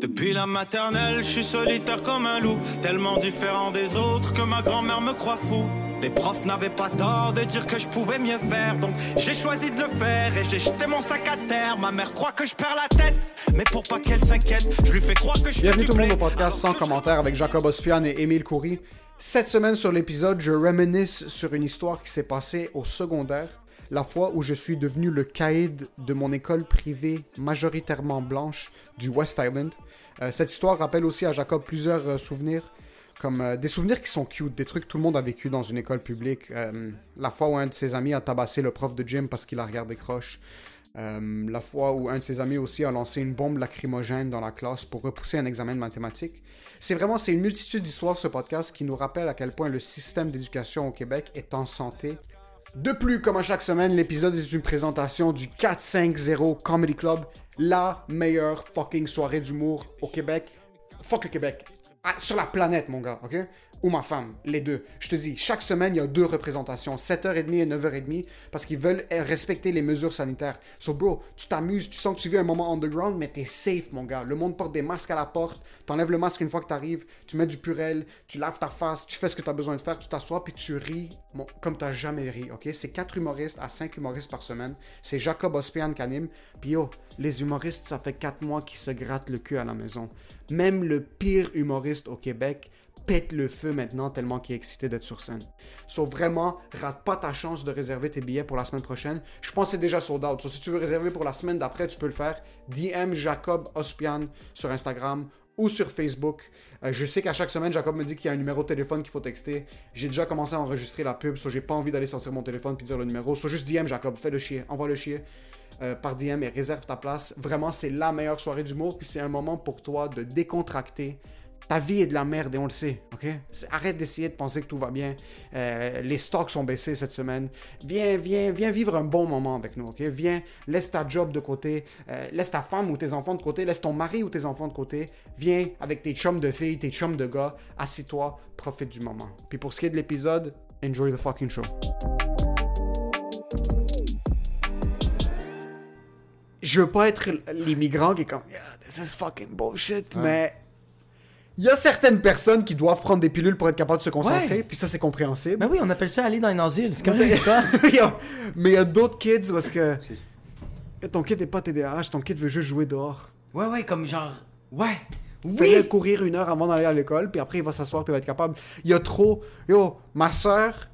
Depuis la maternelle, je suis solitaire comme un loup, tellement différent des autres que ma grand-mère me croit fou. Les profs n'avaient pas tort de dire que je pouvais mieux faire, donc j'ai choisi de le faire et j'ai jeté mon sac à terre. Ma mère croit que je perds la tête, mais pour pas qu'elle s'inquiète, je lui fais croire que je Bienvenue tout le monde au podcast sans commentaire avec Jacob Ospian et Émile Coury. Cette semaine sur l'épisode, je reminisce sur une histoire qui s'est passée au secondaire, la fois où je suis devenu le caïd de mon école privée majoritairement blanche du West Island. Euh, cette histoire rappelle aussi à Jacob plusieurs euh, souvenirs, comme euh, des souvenirs qui sont cute, des trucs que tout le monde a vécu dans une école publique. La fois où un de ses amis a tabassé le prof de gym parce qu'il a regardé croche. La fois où un de ses amis aussi a lancé une bombe lacrymogène dans la classe pour repousser un examen de mathématiques. C'est vraiment, c'est une multitude d'histoires ce podcast qui nous rappelle à quel point le système d'éducation au Québec est en santé. De plus, comme à chaque semaine, l'épisode est une présentation du 450 Comedy Club, la meilleure fucking soirée d'humour au Québec. Fuck le Québec. Ah, sur la planète, mon gars, ok? Ou ma femme, les deux. Je te dis, chaque semaine, il y a deux représentations, 7h30 et 9h30, parce qu'ils veulent eh, respecter les mesures sanitaires. So, bro, tu t'amuses, tu sens que tu vis un moment underground, mais t'es safe, mon gars. Le monde porte des masques à la porte, t'enlèves le masque une fois que t'arrives, tu mets du purel, tu laves ta face, tu fais ce que t'as besoin de faire, tu t'assois, puis tu ris comme t'as jamais ri, ok? C'est quatre humoristes à cinq humoristes par semaine. C'est Jacob Ospian qui anime. Puis yo, les humoristes, ça fait quatre mois qu'ils se grattent le cul à la maison. Même le pire humoriste au Québec pète le feu maintenant tellement qu'il est excité d'être sur scène. So vraiment, rate pas ta chance de réserver tes billets pour la semaine prochaine. Je pense c'est déjà sold out. So si tu veux réserver pour la semaine d'après, tu peux le faire. DM Jacob Ospian sur Instagram ou sur Facebook. Euh, je sais qu'à chaque semaine, Jacob me dit qu'il y a un numéro de téléphone qu'il faut texter. J'ai déjà commencé à enregistrer la pub, so j'ai pas envie d'aller sortir mon téléphone puis dire le numéro. So juste DM Jacob, fais le chier, envoie le chier. euh, par DM et réserve ta place. Vraiment, c'est la meilleure soirée d'humour, puis c'est un moment pour toi de décontracter. Ta vie est de la merde et on le sait, ok? Arrête d'essayer de penser que tout va bien. Euh, les stocks sont baissés cette semaine. Viens, viens, viens vivre un bon moment avec nous, ok? Viens, laisse ta job de côté, euh, laisse ta femme ou tes enfants de côté, laisse ton mari ou tes enfants de côté. Viens avec tes chums de filles, tes chums de gars, assis-toi, profite du moment. Puis pour ce qui est de l'épisode, enjoy the fucking show. je veux pas être l'immigrant qui est comme yeah, this is fucking bullshit, mais il y a certaines personnes qui doivent prendre des pilules pour être capables de se concentrer, Ouais. puis ça c'est compréhensible. Ben oui, on appelle ça aller dans un asile. C'est Mais correct, quoi. il y a- mais il y a d'autres kids parce que ton kid est pas TDAH, ton kid veut juste jouer dehors. Ouais, ouais, comme genre. Ouais. Fais-le Oui. courir une heure avant d'aller à l'école, puis après il va s'asseoir puis il va être capable. Il y a trop. Yo, ma soeur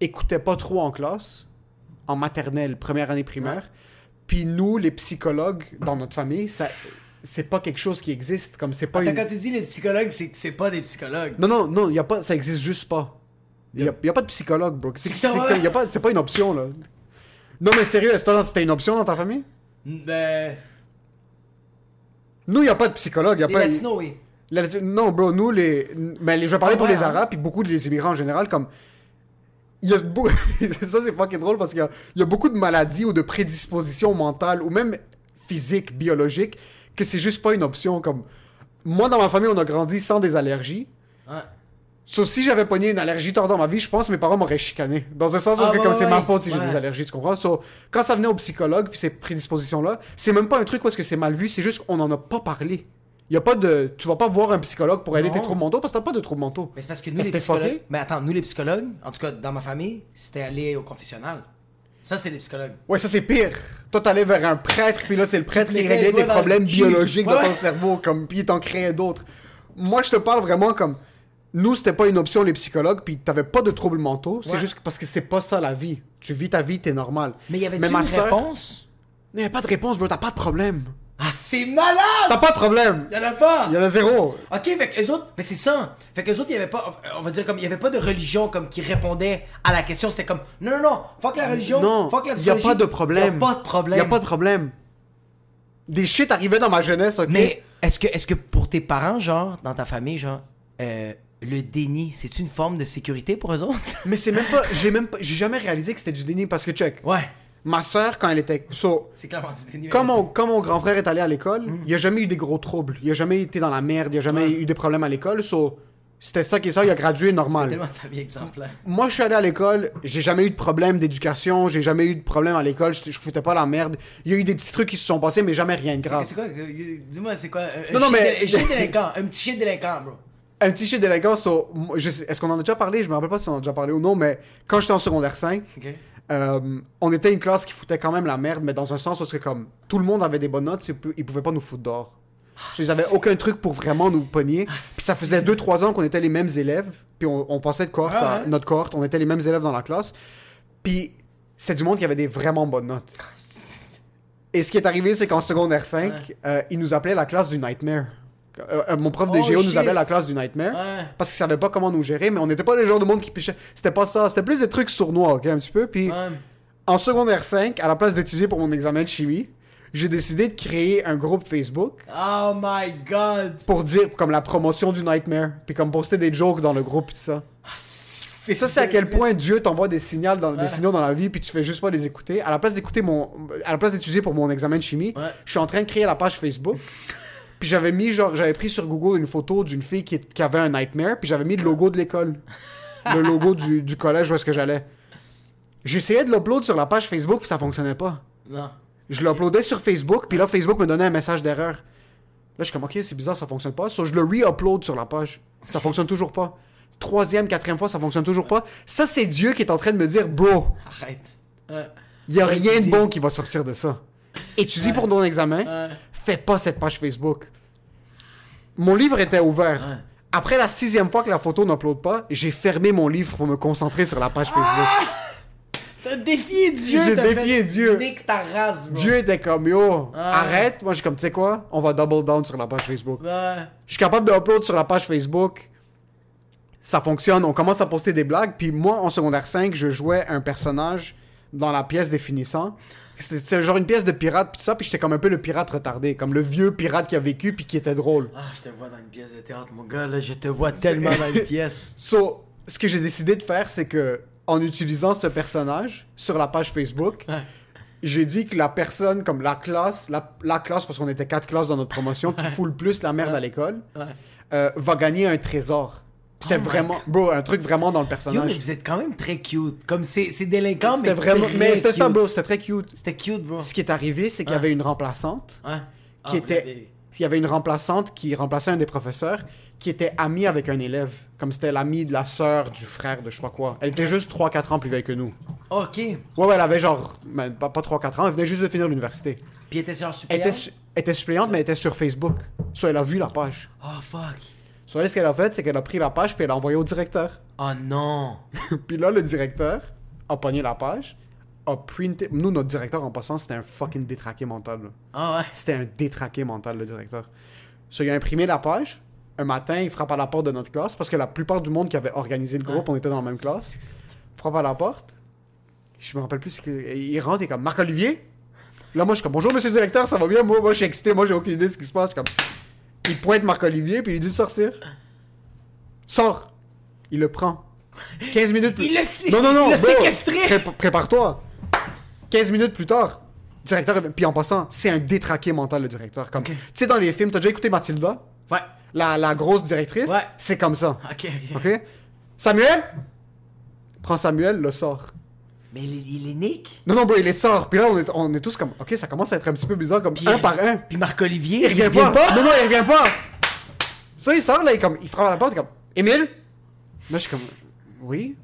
écoutait pas trop en classe, en maternelle, première année primaire. Puis nous, les psychologues dans notre famille, ça, c'est pas quelque chose qui existe. Comme c'est pas Attends, une... quand tu dis les psychologues, c'est que c'est pas des psychologues. Non, non, non, y a pas, ça existe juste pas. Il y a, pas de psychologue, bro. C'est, pas, pas une option, là. Non, mais sérieux, est-ce que c'était une option dans ta famille? Ben. Nous, y a pas de psychologue. Y a Les pas... latinos, oui. La Non, bro, nous, les. Mais les- je vais parler Ah pour ouais, les hein? Arabes, puis beaucoup des immigrants en général, comme. Il y a ça, c'est fucking drôle parce qu'il y a, il y a beaucoup de maladies ou de prédispositions mentales ou même physiques, biologiques, que c'est juste pas une option. Comme. Moi, dans ma famille, on a grandi sans des allergies. Ouais. Sauf si j'avais pogné une allergie tard dans ma vie, je pense que mes parents m'auraient chicané. Dans un sens, parce Ah, que ouais, comme ouais, c'est ma faute si j'ai des allergies, tu comprends? So, quand ça venait au psychologue, puis ces prédispositions-là, c'est même pas un truc parce que c'est mal vu, c'est juste qu'on en a pas parlé. Y a pas de... Tu vas pas voir un psychologue pour aider Non. tes troubles mentaux parce que t'as pas de troubles mentaux. Mais c'est parce que nous, Mais les psychologues. Mais attends, nous, les psychologues, en tout cas, dans ma famille, c'était aller au confessionnal. Ça, c'est des psychologues. Ouais, ça c'est pire. Toi, t'allais vers un prêtre, puis là, c'est le prêtre qui réglait le problèmes biologiques Ouais, dans ton cerveau, comme, puis il t'en créait d'autres. Moi, je te parle vraiment comme. Nous, c'était pas une option, les psychologues, puis t'avais pas de troubles mentaux. C'est Ouais. juste parce que c'est pas ça la vie. Tu vis ta vie, t'es normal. Mais y avait Mais une ma sœur- réponse? Il n'y a pas de réponse, bro. T'as pas de problème. Ah, c'est malade! T'as pas de problème. Y'en a pas! Il y en a zéro. Ok, fait eux autres, mais c'est ça. Fait que eux autres, il y avait pas, on va dire comme, il y avait pas de religion comme qui répondait à la question. C'était comme, non, non, non, fuck la religion, Non, fuck la psychologie. pas de problème. Y a pas de problème. Il y a pas de problème. Des shit arrivaient dans ma jeunesse, ok? Mais est-ce que, est-ce que pour tes parents, genre, dans ta famille, genre, euh, le déni, c'est une forme de sécurité pour eux autres? Mais c'est même pas. J'ai même pas. J'ai jamais réalisé que c'était du déni parce que, check. Ouais. Ma soeur, quand elle était. So, C'est clairement du. Quand mon, quand mon grand frère est allé à l'école, il a jamais eu des gros troubles. Il a jamais été dans la merde, il a jamais Ouais. eu des problèmes à l'école. So, c'était ça qui est ça, il a gradué normal. tellement famille exemplaire. Moi, je suis allé à l'école, j'ai jamais eu de problème d'éducation, j'ai jamais eu de problème à l'école, je, je foutais pas la merde. Il y a eu des petits trucs qui se sont passés, mais jamais rien de grave. C'est quoi, euh, dis-moi, c'est quoi? Un, Non, non, un mais- un shit délinquant, un petit shit délinquant, bro. Un petit shit délinquant, so, est-ce qu'on en a déjà parlé? Je me rappelle pas si on en a déjà parlé ou non, mais quand j'étais en secondaire 5, Ok. Euh, on était une classe qui foutait quand même la merde, mais dans un sens où c'est comme tout le monde avait des bonnes notes, ils pouvaient pas nous foutre dehors. So, ils avaient aucun truc pour vraiment nous pogner. Puis ça faisait 2-3 ans qu'on était les mêmes élèves, puis on, on passait de cohorte Ah à notre cohorte, on était les mêmes élèves dans la classe. Puis c'est du monde qui avait des vraiment bonnes notes. Et ce qui est arrivé, c'est qu'en secondaire 5, euh, ils nous appelaient la classe du nightmare. Euh, euh, mon prof de Oh, géo nous shit. appelait la classe du nightmare Ouais. parce qu'il savait pas comment nous gérer, mais on n'était pas les genres de monde qui pichait. C'était pas ça, c'était plus des trucs sournois, ok, un petit peu. Puis Ouais. en secondaire 5, à la place d'étudier pour mon examen de chimie, j'ai décidé de créer un groupe Facebook Oh my god. pour dire comme la promotion du Nightmare, puis comme poster des jokes dans le groupe et tout ça. Et ça c'est à quel point Dieu t'envoie des signaux dans des signaux dans la vie puis tu fais juste pas les écouter. À la place d'écouter mon à la place d'étudier pour mon examen de chimie, je suis en train de créer la page Facebook. Puis j'avais mis genre j'avais pris sur Google une photo d'une fille qui, qui avait un nightmare, puis j'avais mis le logo de l'école. le logo du, du collège où est-ce que j'allais. J'essayais de l'upload sur la page Facebook puis ça fonctionnait pas. Non. Je l'uploadais sur Facebook, puis là, Facebook me donnait un message d'erreur. Là, je suis comme, ok, c'est bizarre, ça fonctionne pas. So, je le re-upload sur la page. Ça fonctionne toujours pas. Troisième, quatrième fois, ça fonctionne toujours pas. Ça, c'est Dieu qui est en train de me dire, bro, Arrête. Ouais. il y a Ouais, rien de bon qui va sortir de ça. Étudie pour ton examen, Ouais. Fais pas cette page Facebook. Mon livre était ouvert. Ouais. Après la sixième fois que la photo n'upload pas, j'ai fermé mon livre pour me concentrer sur la page Facebook. T'as défié Dieu. J'ai défié Dieu. Nique ta race, bro. Dieu était comme, yo, Ah. arrête. Moi, je suis comme, tu sais quoi, on va double down sur la page Facebook. Je suis capable de upload sur la page Facebook. Ça fonctionne. On commence à poster des blagues. Puis moi, en secondaire 5, je jouais un personnage dans la pièce définissant. C'était c'était genre une pièce de pirate, puis tout ça. Puis j'étais comme un peu le pirate retardé. Comme le vieux pirate qui a vécu, puis qui était drôle. Ah, je te vois dans une pièce de théâtre, mon gars, là. Je te vois tellement dans une pièce. So, ce que j'ai décidé de faire, c'est que en utilisant ce personnage sur la page Facebook, Ouais. j'ai dit que la personne, comme la classe, la, la classe, parce qu'on était quatre classes dans notre promotion, qui fout le plus la merde à l'école, Ouais. euh, va gagner un trésor. C'était Oh vraiment, bro, un truc vraiment dans le Yo, mais personnage. vous êtes quand même très cute. Comme c'est c'est délinquant, mais C'était vraiment, très mais c'était ça, bro, c'était très cute. C'était cute, bro. Ce qui est arrivé, c'est qu'il y avait une remplaçante Ouais. qui Ah, était, il y avait une remplaçante qui remplaçait un des professeurs, qui était amie avec un élève, comme c'était l'amie de la sœur du frère de je sais pas quoi. Elle était juste 3-4 ans plus vieille que nous. Ok. Ouais, ouais, elle avait genre, ben, pas, pas 3-4 ans, elle venait juste de finir l'université. Puis elle était sur Elle suppléant. était, elle était suppléante, mais elle était sur Facebook. Soit elle a vu la page. Oh, fuck. Soit elle, ce qu'elle a fait, c'est qu'elle a pris la page puis elle l'a envoyée au directeur. Oh non. puis là, le directeur a pogné la page, a printé. Nous, notre directeur, en passant, c'était un fucking détraqué mental. là. Ah ouais. C'était un détraqué mental, le directeur. So, il a imprimé la page. Un matin, il frappe à la porte de notre classe parce que la plupart du monde qui avait organisé le groupe, on était dans la même classe. Frappe à la porte. Je me rappelle plus. Il rentre et comme Marc-Olivier. Là, moi, je suis comme Bonjour, monsieur le directeur, ça va bien Moi, moi je suis excité. Moi, j'ai aucune idée de ce qui se passe. Je suis comme. Il pointe Marc-Olivier puis il lui dit de sortir. Sors. Il le prend. 15 minutes plus Il sé- Non, non, non. il bro, séquestré. pré- Prépare-toi. 15 minutes plus tard, directeur. Puis en passant, c'est un détraqué mental, le directeur. Comme, Tu sais, dans les films, t'as déjà écouté Mathilda? Ouais. la, la grosse directrice? Ouais. C'est comme ça. Ok, ok. OK? Samuel? Prends Samuel, le sort. Mais il, est- il Nick. Non, non, bro, il les sort. Puis là, on est, on est tous comme, OK, ça commence à être un petit peu bizarre, comme Puis un il- par un. Puis Marc-Olivier, Il revient pas. Non, non, il revient pas. Ça, il sort, là, il, comme, il frappe à la porte, il comme, Émile? Là, je suis comme, oui.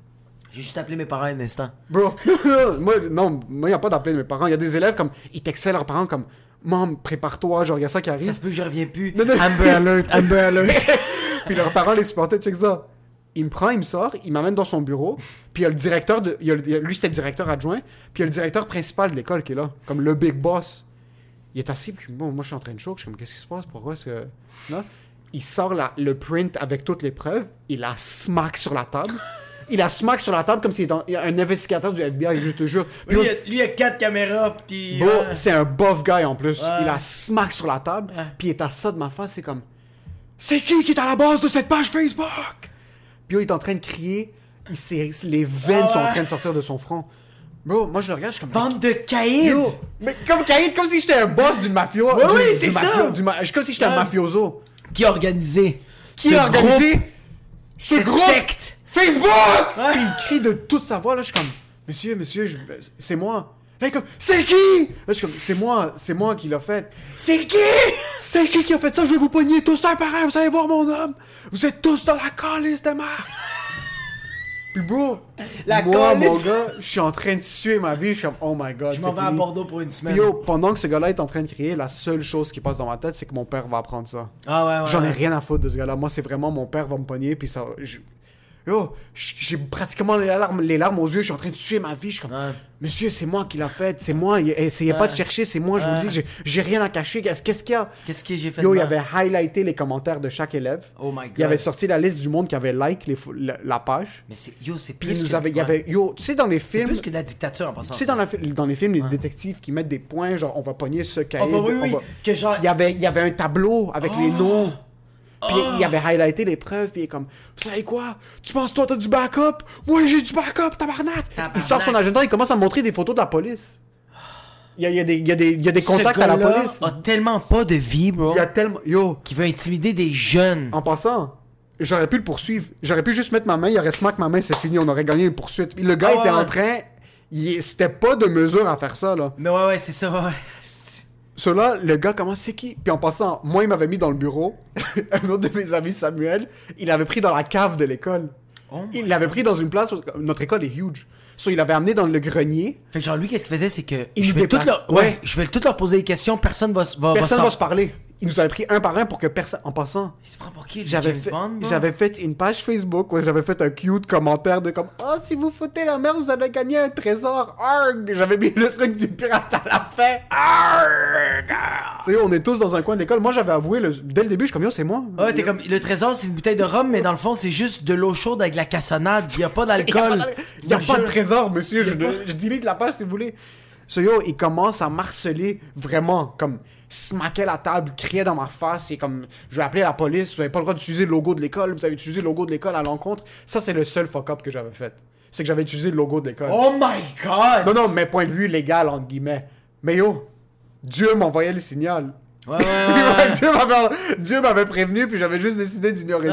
J'ai juste appelé mes parents un instant. Bro, moi, non, moi, il n'y a pas d'appeler de mes parents. Il y a des élèves comme, ils textaient leurs parents comme, Maman, prépare-toi, genre, il y a ça qui arrive. Ça se peut que je reviens plus. Non, non. Amber alert, Amber alert. Puis leurs parents les supportaient, check ça. Il me prend, il me sort, il m'amène dans son bureau, puis il y a le directeur de. il y a le- lui, c'était le directeur adjoint, puis il y a le directeur principal de l'école qui est là, comme le big boss. Il est assis, puis bon, moi, je suis en train de choquer, je suis comme, qu'est-ce qui se passe, pourquoi est-ce que. Là, il sort la- le print avec toutes les preuves, il la smack sur la table. Il la smack sur la table comme s'il était un investigateur du FBI, je te jure. Puis lui, il a, quatre caméras, puis. Ouais. c'est un buff guy en plus. Ouais. Il a smack sur la table, Ouais. puis il est à ça de ma face, c'est comme C'est qui qui est à la base de cette page Facebook? Puis là, il est en train de crier, il les veines Ah sont en ouais. train de sortir de son front. Bro, moi je le regarde, je suis comme Bande de caïds! Mais comme Caïd, comme si j'étais un boss d'une mafia. Oui, c'est ça. du ma- Comme si j'étais un mafioso. Qui a organisé? Qui a organisé ce groupe? secte? Facebook. Puis il crie de toute sa voix, là, je suis comme, monsieur, monsieur, je- c'est moi. Là, il est comme, c'est qui? Là, je suis comme, c'est moi, c'est moi qui l'a fait. C'est qui? C'est qui qui a fait ça? Je vais vous pogner tous un par un, vous allez voir mon homme. Vous êtes tous dans la calice de merde. Puis bro, La moi, calice. mon gars, je suis en train de suer ma vie, je suis comme, oh my god, Je m'en vais à. Bordeaux pour une semaine. Puis yo, pendant que ce gars-là est en train de crier, la seule chose qui passe dans ma tête, c'est que mon père va apprendre ça. Ah ouais, ouais. J'en ai ouais. rien à foutre de ce gars-là. Moi, c'est vraiment mon père va me pogner, puis ça. je- Yo, j'ai pratiquement les larmes, les larmes aux yeux, je suis en train de suer ma vie. Je suis comme, Ouais. monsieur, c'est moi qui l'a fait, c'est moi, y- essayez pas de chercher, c'est moi, je vous Ouais. dis, j'ai- rien à cacher. Qu'est-ce qu'il y a? Qu'est-ce que j'ai fait Yo, il avait highlighté les commentaires de chaque élève. Oh my god. Il avait sorti la liste du monde qui avait like les la, la page. Mais c'est. Yo, c'est plus. il nous que... avait, il avait, yo, tu sais, dans les C'est films. plus que de la dictature en passant. Tu sais, dans, la fi- dans les films, les détectives qui mettent des points, genre, on va pogner ce cahier. bah oui, oui, va- que genre- Il y avait, il y avait un tableau avec les noms. Puis Oh. il avait highlighté les preuves, puis il est comme, vous savez quoi? Tu penses toi t'as du backup? Moi j'ai du backup, tabarnak! Tabarnak. Il sort son agenda, il commence à me montrer des photos de la police. Il y a, il y a des, il y a des, il y a des contacts Ce à la police. a tellement pas de vie, bro. Il y a tellement. Yo, Qui veut intimider des jeunes. en passant, j'aurais pu le poursuivre. J'aurais pu juste mettre ma main, il aurait smack ma main, c'est fini, on aurait gagné une poursuite. Le gars Ah était ouais. en train. il- C'était pas de mesure à faire ça, là. Mais ouais, ouais, c'est ça, ouais. Cela, le gars commence, c'est qui? Puis en passant, moi, il m'avait mis dans le bureau. un autre de mes amis, Samuel, il l'avait pris dans la cave de l'école. Oh il l'avait pris dans une place où notre école est huge. So, il l'avait amené dans le grenier. Fait que genre, lui, qu'est-ce qu'il faisait, c'est que. Il je vais tout leur... Ouais. ouais. je vais tout leur poser des questions, personne va, va, Personne va va se parler. Il nous avait pris un par un pour que personne. En passant, Il se prend pour qui, j'avais fait, j'avais fait une page Facebook où j'avais fait un cute commentaire de comme Oh, si vous foutez la merde, vous allez gagner un trésor. Arg! J'avais mis le truc du pirate à la fin. Arg! Tu sais, on est tous dans un coin d'école. Moi, j'avais avoué le- dès le début, je suis comme Yo, c'est moi. Ouais, t'es comme. Le trésor, c'est une bouteille de rhum, mais dans le fond, c'est juste de l'eau chaude avec de la cassonade. Il y a pas Il y a d'alcool. pas, il y a pas de trésor, monsieur. Je delete la page si vous voulez. So yo, il commence à marceler vraiment, comme smaquait la table, criait dans ma face. Et comme, je vais appeler la police. Vous avez pas le droit d'utiliser le logo de l'école. Vous avez utilisé le logo de l'école à l'encontre. Ça, c'est le seul fuck up que j'avais fait. C'est que j'avais utilisé le logo de l'école. Oh my god! Non, non, mais point de vue légal, entre guillemets. Mais yo, Dieu m'envoyait le signal. Ouais, ouais, ouais. Dieu m'avait- Dieu m'avait prévenu, puis j'avais juste décidé d'ignorer.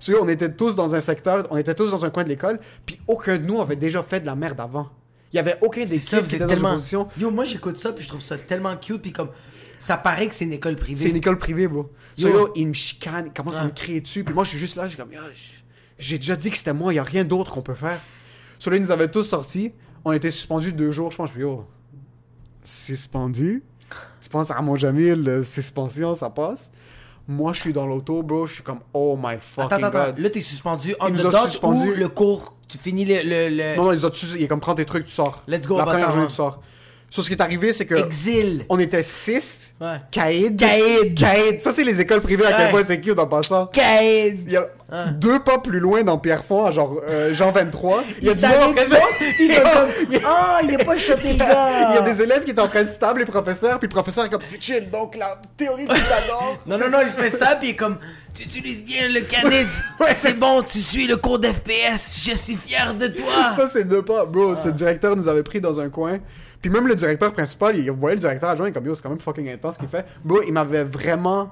Dieu. On était tous dans un secteur, on était tous dans un coin de l'école, puis aucun de nous avait déjà fait de la merde avant. Il y avait aucun des kids qui une tellement. Yo, moi j'écoute ça, puis je trouve ça tellement cute, puis comme. Ça paraît que c'est une école privée. C'est une école privée, bro. So, Yo. il me chicane, il commence à me crier dessus, puis moi, je suis juste là, je suis comme, j'ai déjà dit que c'était moi, il y a rien d'autre qu'on peut faire. So, là, ils nous avaient tous sortis, on était suspendus deux jours, je pense, puis yo, suspendu? Tu penses à mon Jamil, suspension, ça passe? Moi, je suis dans l'auto, bro, je suis comme, oh my fucking Attends, attends, god. là t'es suspendu on the a dot suspendu. ou le cours, tu finis le... le, le- Non, non, ils ont il est comme, prends tes trucs, tu sors. Let's go, La première journée, hein. tu sors. So, ce qui est arrivé, c'est que. Exil. On était six. Ouais. Caïd. Caïd. Caïd. Ça, c'est les écoles privées à quel point c'est cute en passant. Caïd. Il y a deux pas plus loin dans Pierrefonds, genre euh, Jean 23. Il y a du monde Ils sont Il y a- comme... Ah, il a pas choté le il y a- gars. il y a des élèves qui étaient en train de stab les professeurs, puis le professeur est comme c'est chill, donc la théorie du Pythagore. Non, non, non, il se fait ça, puis il est comme... Tu utilises bien le canif. Ouais, c'est c'est- bon, tu suis le cours d'FPS. Je suis fier de toi. Ça, c'est deux pas. Bro, ce directeur nous avait pris dans un coin. Puis même le directeur principal, il voyait le directeur adjoint, il est comme yo, c'est quand même fucking intense ce qu'il fait. Bro, il m'avait vraiment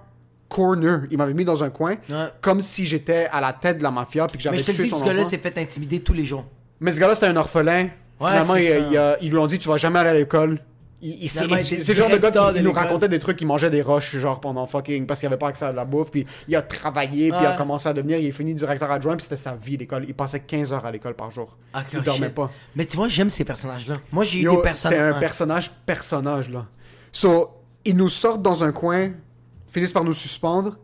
corner. Il m'avait mis dans un coin, Ouais. comme si j'étais à la tête de la mafia, puis que j'avais Mais je te dis, ce gars-là s'est fait intimider tous les jours. Mais ce gars-là, c'était un orphelin. Ouais, Finalement, il- il ils lui ont dit Tu vas jamais aller à l'école. Il, il, c'est il c'est le genre de gars qui il nous racontait des trucs, il mangeait des roches, genre pendant fucking. parce qu'il avait pas accès à de la bouffe, puis il a travaillé, puis il a commencé à devenir, il est fini directeur adjoint, puis c'était sa vie, l'école. Il passait 15 heures à l'école par jour. Ok, il oh, dormait shit. pas. Mais tu vois, j'aime ces personnages-là. Moi, j'ai eu des personnages. C'était un personnage, personnage, là. So, ils nous sortent dans un coin, finissent par nous suspendre.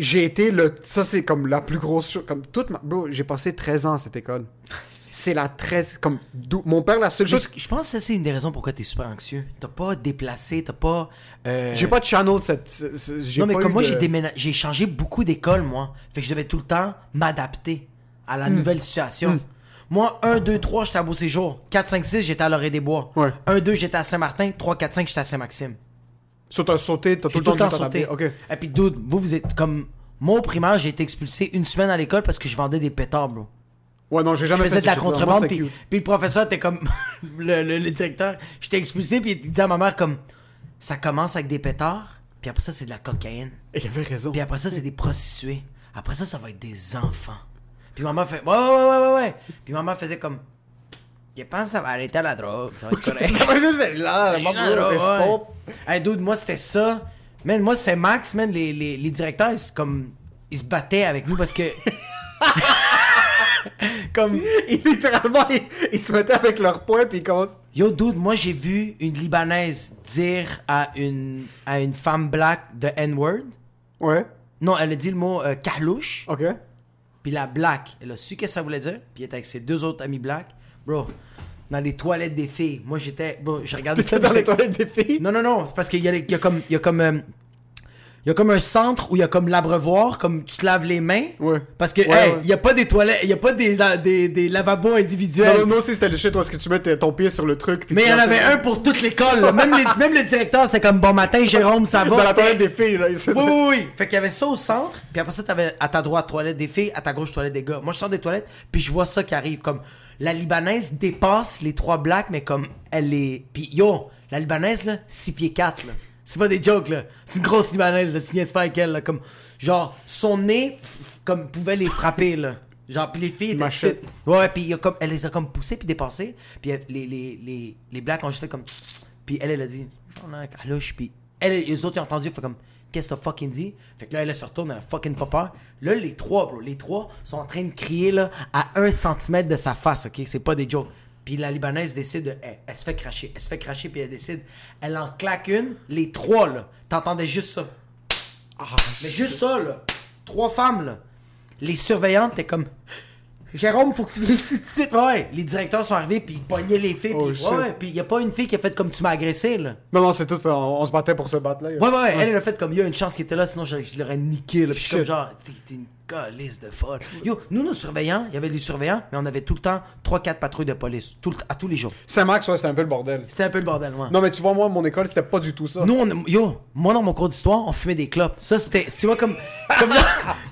J'ai été le. Ça, c'est comme la plus grosse. chose- Comme toute ma. Bro, j'ai passé 13 ans à cette école. C'est la 13. Comme. Mon père, la seule chose. Je pense que ça, c'est une des raisons pourquoi t'es super anxieux. T'as pas déplacé, t'as pas. euh, J'ai pas de channel cette. j'ai Non, mais pas comme moi, de- j'ai déménagé, j'ai changé beaucoup d'école, moi. Fait que je devais tout le temps m'adapter à Hmm. la nouvelle situation. Moi, 1, 2, 3, j'étais à Beau-Séjour. 4, 5, 6, j'étais à Lorée-des-Bois. Ouais. 1, 2, j'étais à Saint-Martin. 3, 4, 5, j'étais à Saint-Maxime. So, t'as sauté, t'as tout le temps, dû sauté. Ok. Et puis, dude, vous, vous êtes comme. Moi, au primaire, j'ai été expulsé une semaine à l'école parce que je vendais des pétards, bro. Ouais, non, j'ai Je jamais faisais fait de la contrebande, puis, puis le professeur était comme. le, le- le directeur, j'étais expulsé, puis il disait à ma mère, comme. Ça commence avec des pétards, puis après ça, c'est de la cocaïne. Et il avait raison. Puis après ça, c'est des prostituées. Après ça, ça va être des enfants. Puis maman fait. Ouais, ouais, ouais, ouais, ouais. Puis maman faisait comme. Je pense que ça va arrêter à la drogue. Ça va être correct. Ça va juste être là, ouais, bro, c'est stop. Hey, dude, moi, c'était ça. Man, moi, c'est Max, man. Les, les, les directeurs, ils, se- comme. Ils se battaient avec nous parce que. comme. Ils, littéralement, ils, ils se mettaient avec leurs poings, puis ils commencent. Yo, dude, moi, j'ai vu une Libanaise dire à une, à une femme black de N-word. Ouais, Non, elle a dit le mot euh, carlouche. ok. Puis la black, elle a su qu'est-ce que ça voulait dire. Puis elle était avec ses deux autres amis black. Bro, dans les toilettes des filles. Moi, j'étais. Bon, je regardais ça. Dans les toilettes des filles? Non, non, non. C'est parce qu'il y, a il y a comme. Il y a comme. euh, il y a comme un centre où il y a comme l'abreuvoir, comme tu te laves les mains. Ouais. Parce que, Ouais, hey, ouais. il y a pas des toilettes, il y a pas des, euh, des, des lavabos individuels. Non, non, non, aussi, c'était le shit est-ce que tu mets ton pied sur le truc. puis Mais il y en avait un pour toute l'école. là. Même, les- même le directeur, c'était comme bon matin, Jérôme, ça va. Dans la toilette des filles, là. Oui, oui, oui. Fait qu'il y avait ça au centre, puis après ça, t'avais à ta droite toilette des filles, à ta gauche toilette des gars. Moi, je sors des toilettes, puis je vois ça qui arrive. Comme la Libanaise dépasse les trois blacks, mais comme elle est. Puis yo, la Libanaise, là, 6 pieds 4, là. C'est pas des jokes, là. C'est une grosse Libanaise, là. Tu niaises pas avec elle, là. Comme, genre, son nez, comme, pouvait les frapper, là. Genre, puis les filles étaient petites. Ouais, puis il y a comme, elle les a comme poussées puis dépassées. Puis elle- les, les, les, les blacks ont juste fait comme. Puis elle, elle a dit, on a un calouche. Puis elle, les autres, ils ont entendu, fait comme, qu'est-ce que t'as fucking dit? Fait que là, elle se retourne, elle a fucking pas peur. Là, les trois, bro, les trois sont en train de crier, là, à un centimètre de sa face, ok? C'est pas des jokes. Puis la Libanaise décide de. Elle, elle se fait cracher. Elle se fait cracher, puis elle décide. Elle en claque une. Les trois, là. T'entendais juste ça. Mais juste ça, là. Trois femmes, là. Les surveillantes, t'es comme. Jérôme, faut que tu viennes ici tout de suite. Ouais, les directeurs sont arrivés, puis ils pognaient les filles. Oh, puis ouais, ouais, puis y a pas une fille qui a fait comme tu m'as agressé, là. Non, non, c'est tout. On, on se battait pour se battre, là. Ouais, ouais, ouais, elle, elle a fait comme, il y a une chance qu'il était là, sinon je, je l'aurais niqué, là. Puis comme genre, t'es une calice de folle. Yo, nous, nos surveillants, il y avait des surveillants, mais on avait tout le temps 3-4 patrouilles de police, tout le à tous les jours. Saint-Max, ouais, c'était un peu le bordel. C'était un peu le bordel, moi. Non, mais tu vois, moi, mon école, c'était pas du tout ça. Nous, on, yo, moi dans mon cours d'histoire, on fumait des clopes. Ça, c'était, tu vois, comme, comme,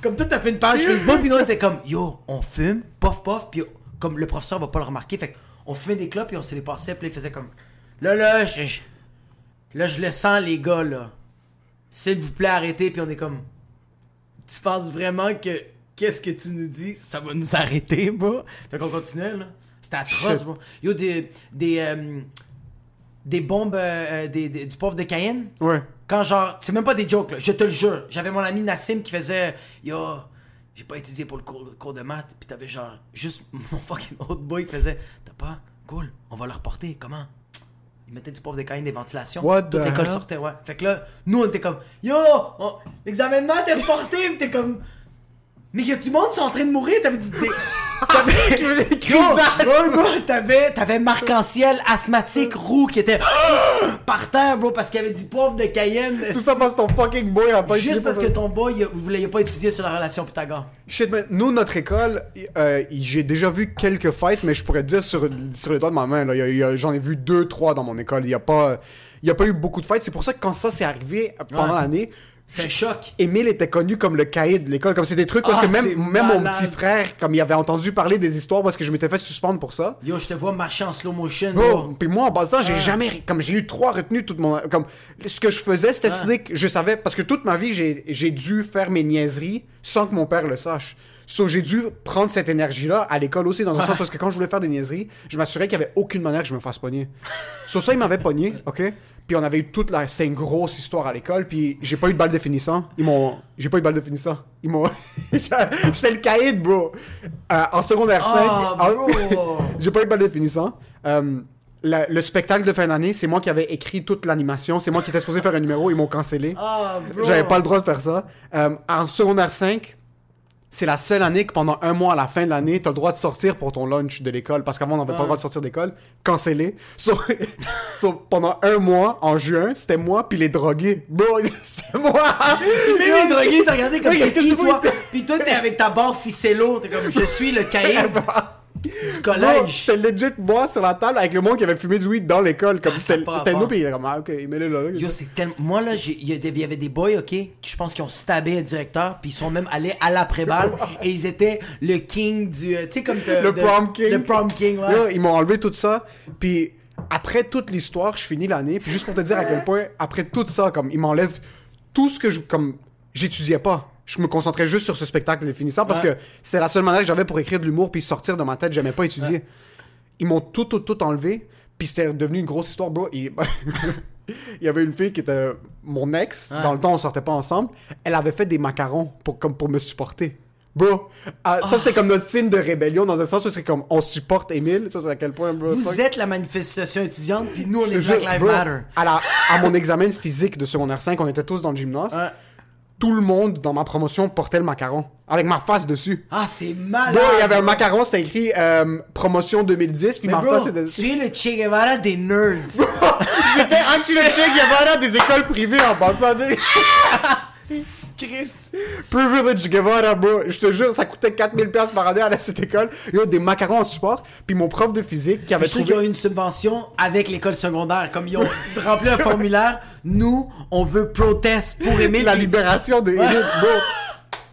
comme toi, t'as fait une page Facebook, puis nous, on était comme, yo, on fume, pof, pof, puis comme le professeur va pas le remarquer, fait on fumait des clopes, puis on se les passait, puis il faisait comme, là, là, je, je- là, je le sens, les gars, là. S'il vous plaît, arrêtez, puis on est comme, tu penses vraiment que, qu'est-ce que tu nous dis, ça va nous arrêter, bro? Fait qu'on continuait, là. C'était atroce, bro. Yo, des, des, euh, des bombes, euh, euh, des, des- du pauvre de Cayenne. Ouais. Quand genre, c'est même pas des jokes, là, je te le jure. J'avais mon ami Nassim qui faisait Yo, j'ai pas étudié pour le cours, le cours de maths. Puis t'avais genre, juste mon fucking autre boy qui faisait T'as pas? Cool, on va le reporter. Comment? Il mettait du pauvre des caïnes des ventilations. What Toute l'école sortait, ouais. Fait que là, nous on était comme Yo, on- l'examen de maths est reporté. T'es comme Mais y a du monde qui sont en train de mourir. T'avais dit. T'avais... T'avais, Marc-en-Ciel asthmatique roux qui était par terre, bro, parce qu'il y avait du poivre de Cayenne. Tout ça parce que ton fucking boy a pas Juste parce que ton boy, il, vous voulez pas étudier sur la relation Pythagore. Shit, mais nous, notre école, euh, j'ai déjà vu quelques fights, mais je pourrais te dire sur, sur les doigts de ma main, j'en ai vu deux, trois dans mon école. Il n'y a, pas- il y a pas eu beaucoup de fights. C'est pour ça que quand ça s'est arrivé pendant Ouais. l'année, C'est un choc. Émile était connu comme le cahier de l'école. Comme c'est des trucs parce Ah, que même, même mon petit frère, comme il avait entendu parler des histoires parce que je m'étais fait suspendre pour ça. Yo, je te vois marcher en slow motion. Yo. puis moi en passant, j'ai Ah. jamais comme j'ai eu trois retenues toute mon comme ce que je faisais c'était Ah. slick, je savais parce que toute ma vie j'ai dû faire mes niaiseries sans que mon père le sache. So, j'ai dû prendre cette énergie-là à l'école aussi, dans un sens parce que quand je voulais faire des niaiseries, je m'assurais qu'il y avait aucune manière que je me fasse pogner. Sur ça, ils m'avaient pogné, ok? Puis on avait eu toute la. C'était une grosse histoire à l'école, puis j'ai pas eu de balle de finissant. Ils m'ont. J'ai pas eu de balle de finissant. Ils m'ont. J'étais le caïd, bro! Euh, en secondaire 5. Ah, en- j'ai pas eu de balle de finissant. Euh, la- le spectacle de fin d'année, c'est moi qui avais écrit toute l'animation. C'est moi qui étais supposé faire un numéro. Ils m'ont cancellé. Ah. J'avais pas le droit de faire ça. Euh, en secondaire 5, c'est la seule année que pendant un mois à la fin de l'année, t'as le droit de sortir pour ton lunch de l'école. Parce qu'avant, on n'avait pas le droit de sortir d'école. Cancellé. So, so, pendant un mois, en juin, c'était moi puis les drogués. Bro, c'était moi. Même les drogués, t'as regardé comme Oui, t'es qu'est-ce qui, que toi? Puis toi, t'es avec ta barre ficello. T'es comme, je suis le caïd du collège. C'était legit moi sur la table avec le monde qui avait fumé du weed dans l'école. Comme c'était pas c'était nous, puis il était comme, ah, ok, mets-le là. Yo, c'est tellement. Moi, là, il y, avait des boys, ok, qui je pense qui ont stabé un directeur, puis ils sont même allés à l'après-balle, et ils étaient le king du. euh, Tu sais, comme. de- le de- prom king. Le prom king, ouais. Yo, ils m'ont enlevé tout ça. Puis après toute l'histoire, je finis l'année. Puis juste pour te dire à quel point, après tout ça, comme ils m'enlèvent tout ce que je. Comme j'étudiais pas. Je me concentrais juste sur ce spectacle de finissant parce Ouais. que c'était la seule manière que j'avais pour écrire de l'humour puis sortir de ma tête. J'aimais pas étudier. Ils m'ont tout, tout, tout enlevé. Puis c'était devenu une grosse histoire, bro. Et- Il y avait une fille qui était mon ex. Ouais. Dans le temps, on sortait pas ensemble. Elle avait fait des macarons pour, comme pour me supporter. Bro, ah, ça c'était comme notre signe de rébellion dans un sens où c'est comme on supporte Emile. Ça c'est à quel point, bro. fuck? Vous êtes la manifestation étudiante, puis nous, on est Black Lives Matter. À, la- à mon examen de physique de secondaire 5, on était tous dans le gymnase. Ouais. Tout le monde dans ma promotion portait le macaron. Avec ma face dessus. Ah, c'est malade. Bro, il y avait un macaron, c'était écrit euh, promotion 2010, puis Mais ma bro, face était tu es le Che Guevara des nerds. J'étais il y avait là des écoles privées en passant. Chris. Privilege Guevara, bro. Je te jure, ça coûtait 4000$ piastres par année à cette école. Yo, des macarons en support. Puis mon prof de physique qui avait Je sais qu'ils trouvé... ont une subvention avec l'école secondaire. Comme ils ont rempli un formulaire, nous, on veut protest pour aimer la libération des élites, bro.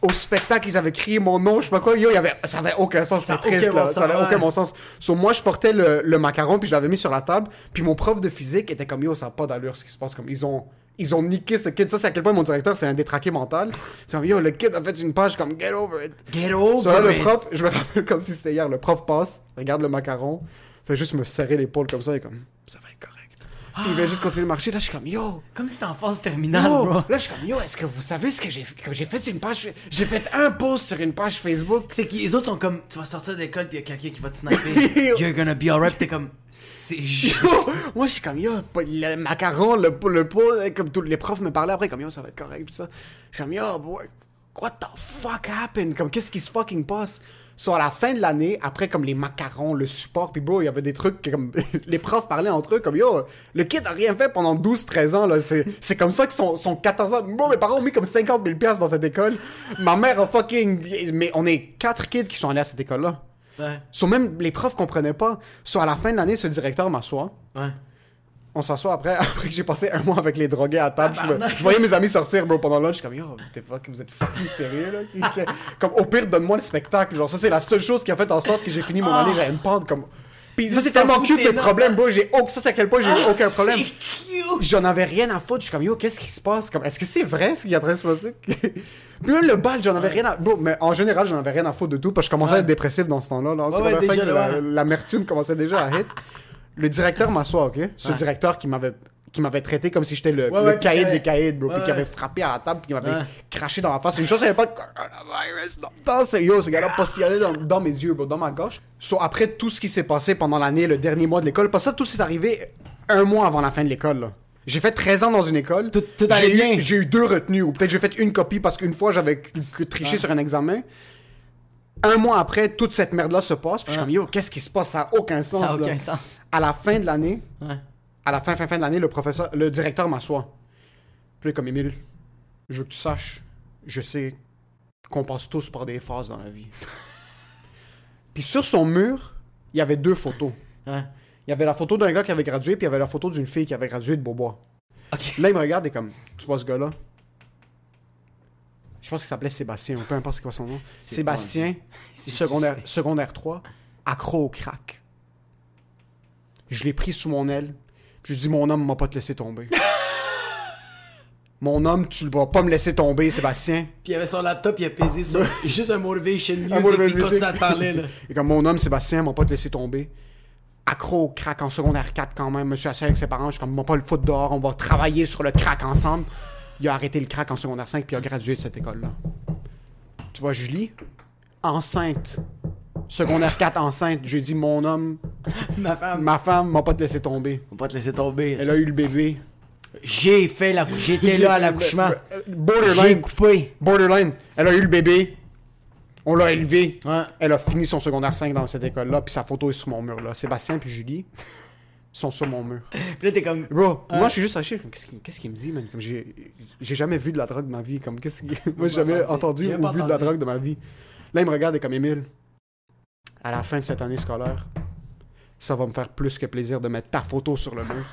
Au spectacle, ils avaient crié mon nom, je sais pas quoi. Yo, il y avait... ça avait aucun sens, c'était triste, là. Ça avait aucun bon sens. So, moi, je portais le, le macaron, puis je l'avais mis sur la table. Puis mon prof de physique était comme, yo, ça n'a pas d'allure ce qui se passe. Comme, ils ont... Ils ont niqué ce kid. Ça, c'est à quel point mon directeur, c'est un détraqué mental. C'est comme, yo, le kid a fait une page comme, get over it. Get over So là, le prof, je me rappelle comme si c'était hier, le prof passe, regarde le macaron, fait juste me serrer l'épaule comme ça, et comme, ça va être correct. Puis il va juste continuer de marcher, là, je suis comme, yo, Comme si c'était en phase terminale, yo. bro. Là, je suis comme, yo, est-ce que vous savez ce que j'ai fait? Sur une page, j'ai fait un post sur une page Facebook. C'est que les autres sont comme, tu vas sortir de l'école, puis il y a quelqu'un qui va te sniper. You're gonna be alright. T'es comme, c'est juste. Yo, moi, je suis comme, yo, le macaron, le, pot- le pot, comme tous les profs me parlaient après, comme, yo, ça va être correct, tout ça. Je suis comme, yo, boy, what the fuck happened? Comme, qu'est-ce qui se fucking passe? So, à la fin de l'année, après, comme les macarons, le support, puis bro, il y avait des trucs que, comme, les profs parlaient entre eux, comme, yo, le kid a rien fait pendant 12-13 ans, là. C'est, c'est comme ça sont, sont 14 ans. Bro, mes parents ont mis comme 50 000 piastres dans cette école. Ma mère a fucking, mais on est quatre kids qui sont allés à cette école-là. Ouais, So, même les profs comprenaient pas. So, à la fin de l'année, ce directeur m'assoit. ouais. On s'assoit après, après que j'ai passé un mois avec les drogués à table. Je, me- Tabarnak. je voyais mes amis sortir, bro, pendant le lunch. Je suis comme, yo, t'es fuck, vous êtes fucking sérieux, là? comme, au pire, donne-moi le spectacle. Genre, ça, c'est la seule chose qui a fait en sorte que j'ai fini mon année. J'allais me pendre comme. Puis ça, c'est tellement cute, mes énorme. problèmes, bro. J'ai au- Ça, c'est à quel point j'ai Ah, aucun problème. J'en avais rien à foutre. Je suis comme, yo, qu'est-ce qui se passe? Comme, est-ce que c'est vrai ce qui est en train de se passer? Puis même le bal, j'en avais rien à. Bon, mais en général, j'en avais rien à foutre de tout parce que je commençais à être dépressif dans ce temps-là. Là. Ouais, la-. L'amertume commençait déjà à hit. Le directeur m'assoit, ok? Ce Ouais. directeur qui m'avait qui m'avait traité comme si j'étais le, Ouais, le ouais, puis caïd des caïds, bro. Puis qui avait frappé à la table, puis qui m'avait craché dans la face. Une chose, avait pas coronavirus le temps. C'est yo, ce gars-là postillait dans, dans mes yeux, bro, dans ma gorge. So, après tout ce qui s'est passé pendant l'année, le dernier mois de l'école, parce que ça, tout s'est arrivé un mois avant la fin de l'école, là. J'ai fait 13 ans dans une école. Tout- tout allait J'ai eu-. J'ai eu deux retenues, ou peut-être j'ai fait une copie parce qu'une fois j'avais triché sur un examen. Un mois après, toute cette merde-là se passe. Puis je suis comme, yo, qu'est-ce qui se passe? Ça a aucun sens. Ça a là. aucun sens. À la fin de l'année, Ouais. à la fin, fin, fin de l'année, le professeur, le directeur m'assoit. Puis comme Émile, je veux que tu saches, je sais qu'on passe tous par des phases dans la vie. Puis sur son mur, il y avait deux photos. Ouais. Il y avait la photo d'un gars qui avait gradué, puis il y avait la photo d'une fille qui avait gradué de Beaubois. Là, il me regarde et comme, tu vois ce gars-là? Je pense qu'il s'appelait Sébastien, ou peu importe c'est quoi son nom. Sébastien, secondaire, secondaire 3, accro au crack. Je l'ai pris sous mon aile, je lui dis, mon homme m'a pas te laissé tomber. Mon homme, tu vas pas me laisser tomber, Sébastien. Puis il avait son laptop, il a pesé sur juste un motivation music, motivation puis il continue parler, là. Et comme mon homme, Sébastien, m'a pas te laisser tomber. Accro au crack en secondaire 4 quand même. Monsieur assis avec ses parents, je suis comme, m'a pas le foot dehors, on va travailler sur le crack ensemble. Il a arrêté le crack en secondaire 5 puis il a gradué de cette école-là. Tu vois, Julie, enceinte. Secondaire 4 enceinte. J'ai dit, mon homme, Ma femme. ma femme m'a pas te laisser tomber. Va pas te laisser tomber. Elle a eu le bébé. J'ai fait la... J'étais là à l'accouchement. J'ai Borderline. coupé. Borderline. Elle a eu le bébé. On l'a élevé. Ouais. Elle a fini son secondaire 5 dans cette école-là, puis sa photo est sur mon mur là. Sébastien puis Julie sont sur mon mur. Puis là, t'es comme... Bro, moi je suis juste acheté. Qu'est-ce qu'il qu'est-ce qu'il me dit, man? Comme j'ai jamais vu de la drogue de ma vie. Comme qu'est-ce qu'il- Moi j'ai jamais entendu. ou vu de la drogue de ma vie. Là, il me regarde et comme Émile. À la fin de cette année scolaire, ça va me faire plus que plaisir de mettre ta photo sur le mur.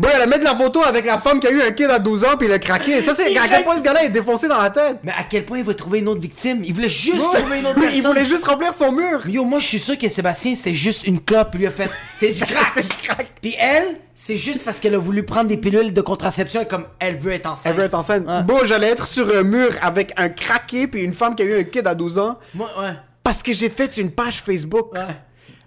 Bon, elle a mis de la photo avec la femme qui a eu un kid à 12 ans puis il a craqué. Ça, c'est à quel point ce gars-là est défoncé dans la tête. Mais à quel point il va trouver une autre victime? Il voulait juste trouver une autre personne. il voulait juste remplir son mur. Yo, moi, je suis sûr que Sébastien, c'était juste une clope. Il lui a fait, c'est du crack. C'est du crack. Puis elle, c'est juste parce qu'elle a voulu prendre des pilules de contraception et comme elle veut être enceinte. Elle veut être enceinte. Ouais. Bon, j'allais être sur un mur avec un craqué puis une femme qui a eu un kid à 12 ans Moi, ouais. parce que j'ai fait une page Facebook. Ouais.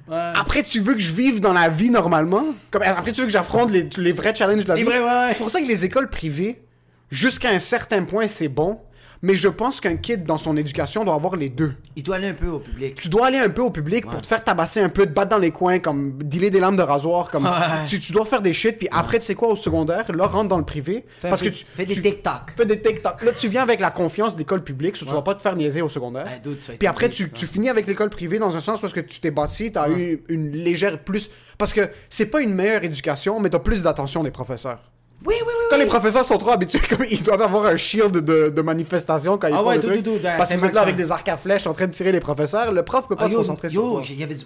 Ouais. Après, tu veux que je vive dans la vie normalement? Comme, après, tu veux que j'affronte les, les vrais challenges de la Les vie? ouais. C'est pour ça que les écoles privées, jusqu'à un certain point, c'est bon. Mais je pense qu'un kid, dans son éducation, doit avoir les deux. Il doit aller un peu au public. Tu dois aller un peu au public pour te faire tabasser un peu, te battre dans les coins, comme dealer des lames de rasoir, comme Ouais. tu, tu dois faire des shit, puis après, tu sais quoi, au secondaire, là, rentre dans le privé. Fais parce peu- que tu fais des TikTok. Fais des TikTok. Là, tu viens avec la confiance de l'école publique, so tu vas pas te faire niaiser au secondaire. Ouais, dude, puis après, tu finis avec l'école privée dans un sens parce que tu t'es bâti, t'as eu une légère plus. Parce que c'est pas une meilleure éducation, mais t'as plus d'attention des professeurs. Oui, oui, oui. Quand oui. les professeurs sont trop habitués, comme ils doivent avoir un shield de, de manifestation quand ils Ah font ouais, le dude, truc. dude, dude, parce que vous êtes là avec des arcs à flèches en train de tirer les professeurs, le prof peut pas Ah, se yo, concentrer sur yo, toi. il y avait du-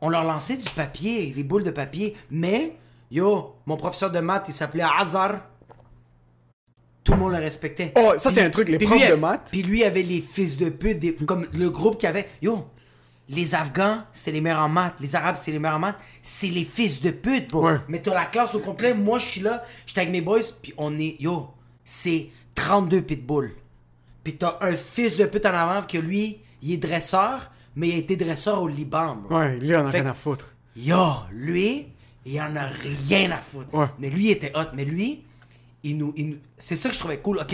on, leur lançait du papier, des boules de papier, mais yo, mon professeur de maths, il s'appelait Hazard. Tout le monde le respectait. Oh, ça, c'est un truc, les puis profs lui, de maths. Puis lui avait les fils de pute, des- comme le groupe qu'il avait. Yo, les Afghans, c'était les meilleurs en maths. Les Arabes, c'était les meilleurs en maths. C'est les fils de pute, bro. Ouais. Mais t'as la classe au complet. Moi, je suis là, j'étais avec mes boys, puis on est. Yo, c'est 32 pitbulls. Puis t'as un fils de pute en avant que lui, il est dresseur, mais il a été dresseur au Liban, bro. Ouais, lui, on a Fait rien à foutre. Yo, lui, il en a rien à foutre. Ouais. Mais lui il était hot. Mais lui, il nous, il nous- c'est ça que je trouvais cool. Ok.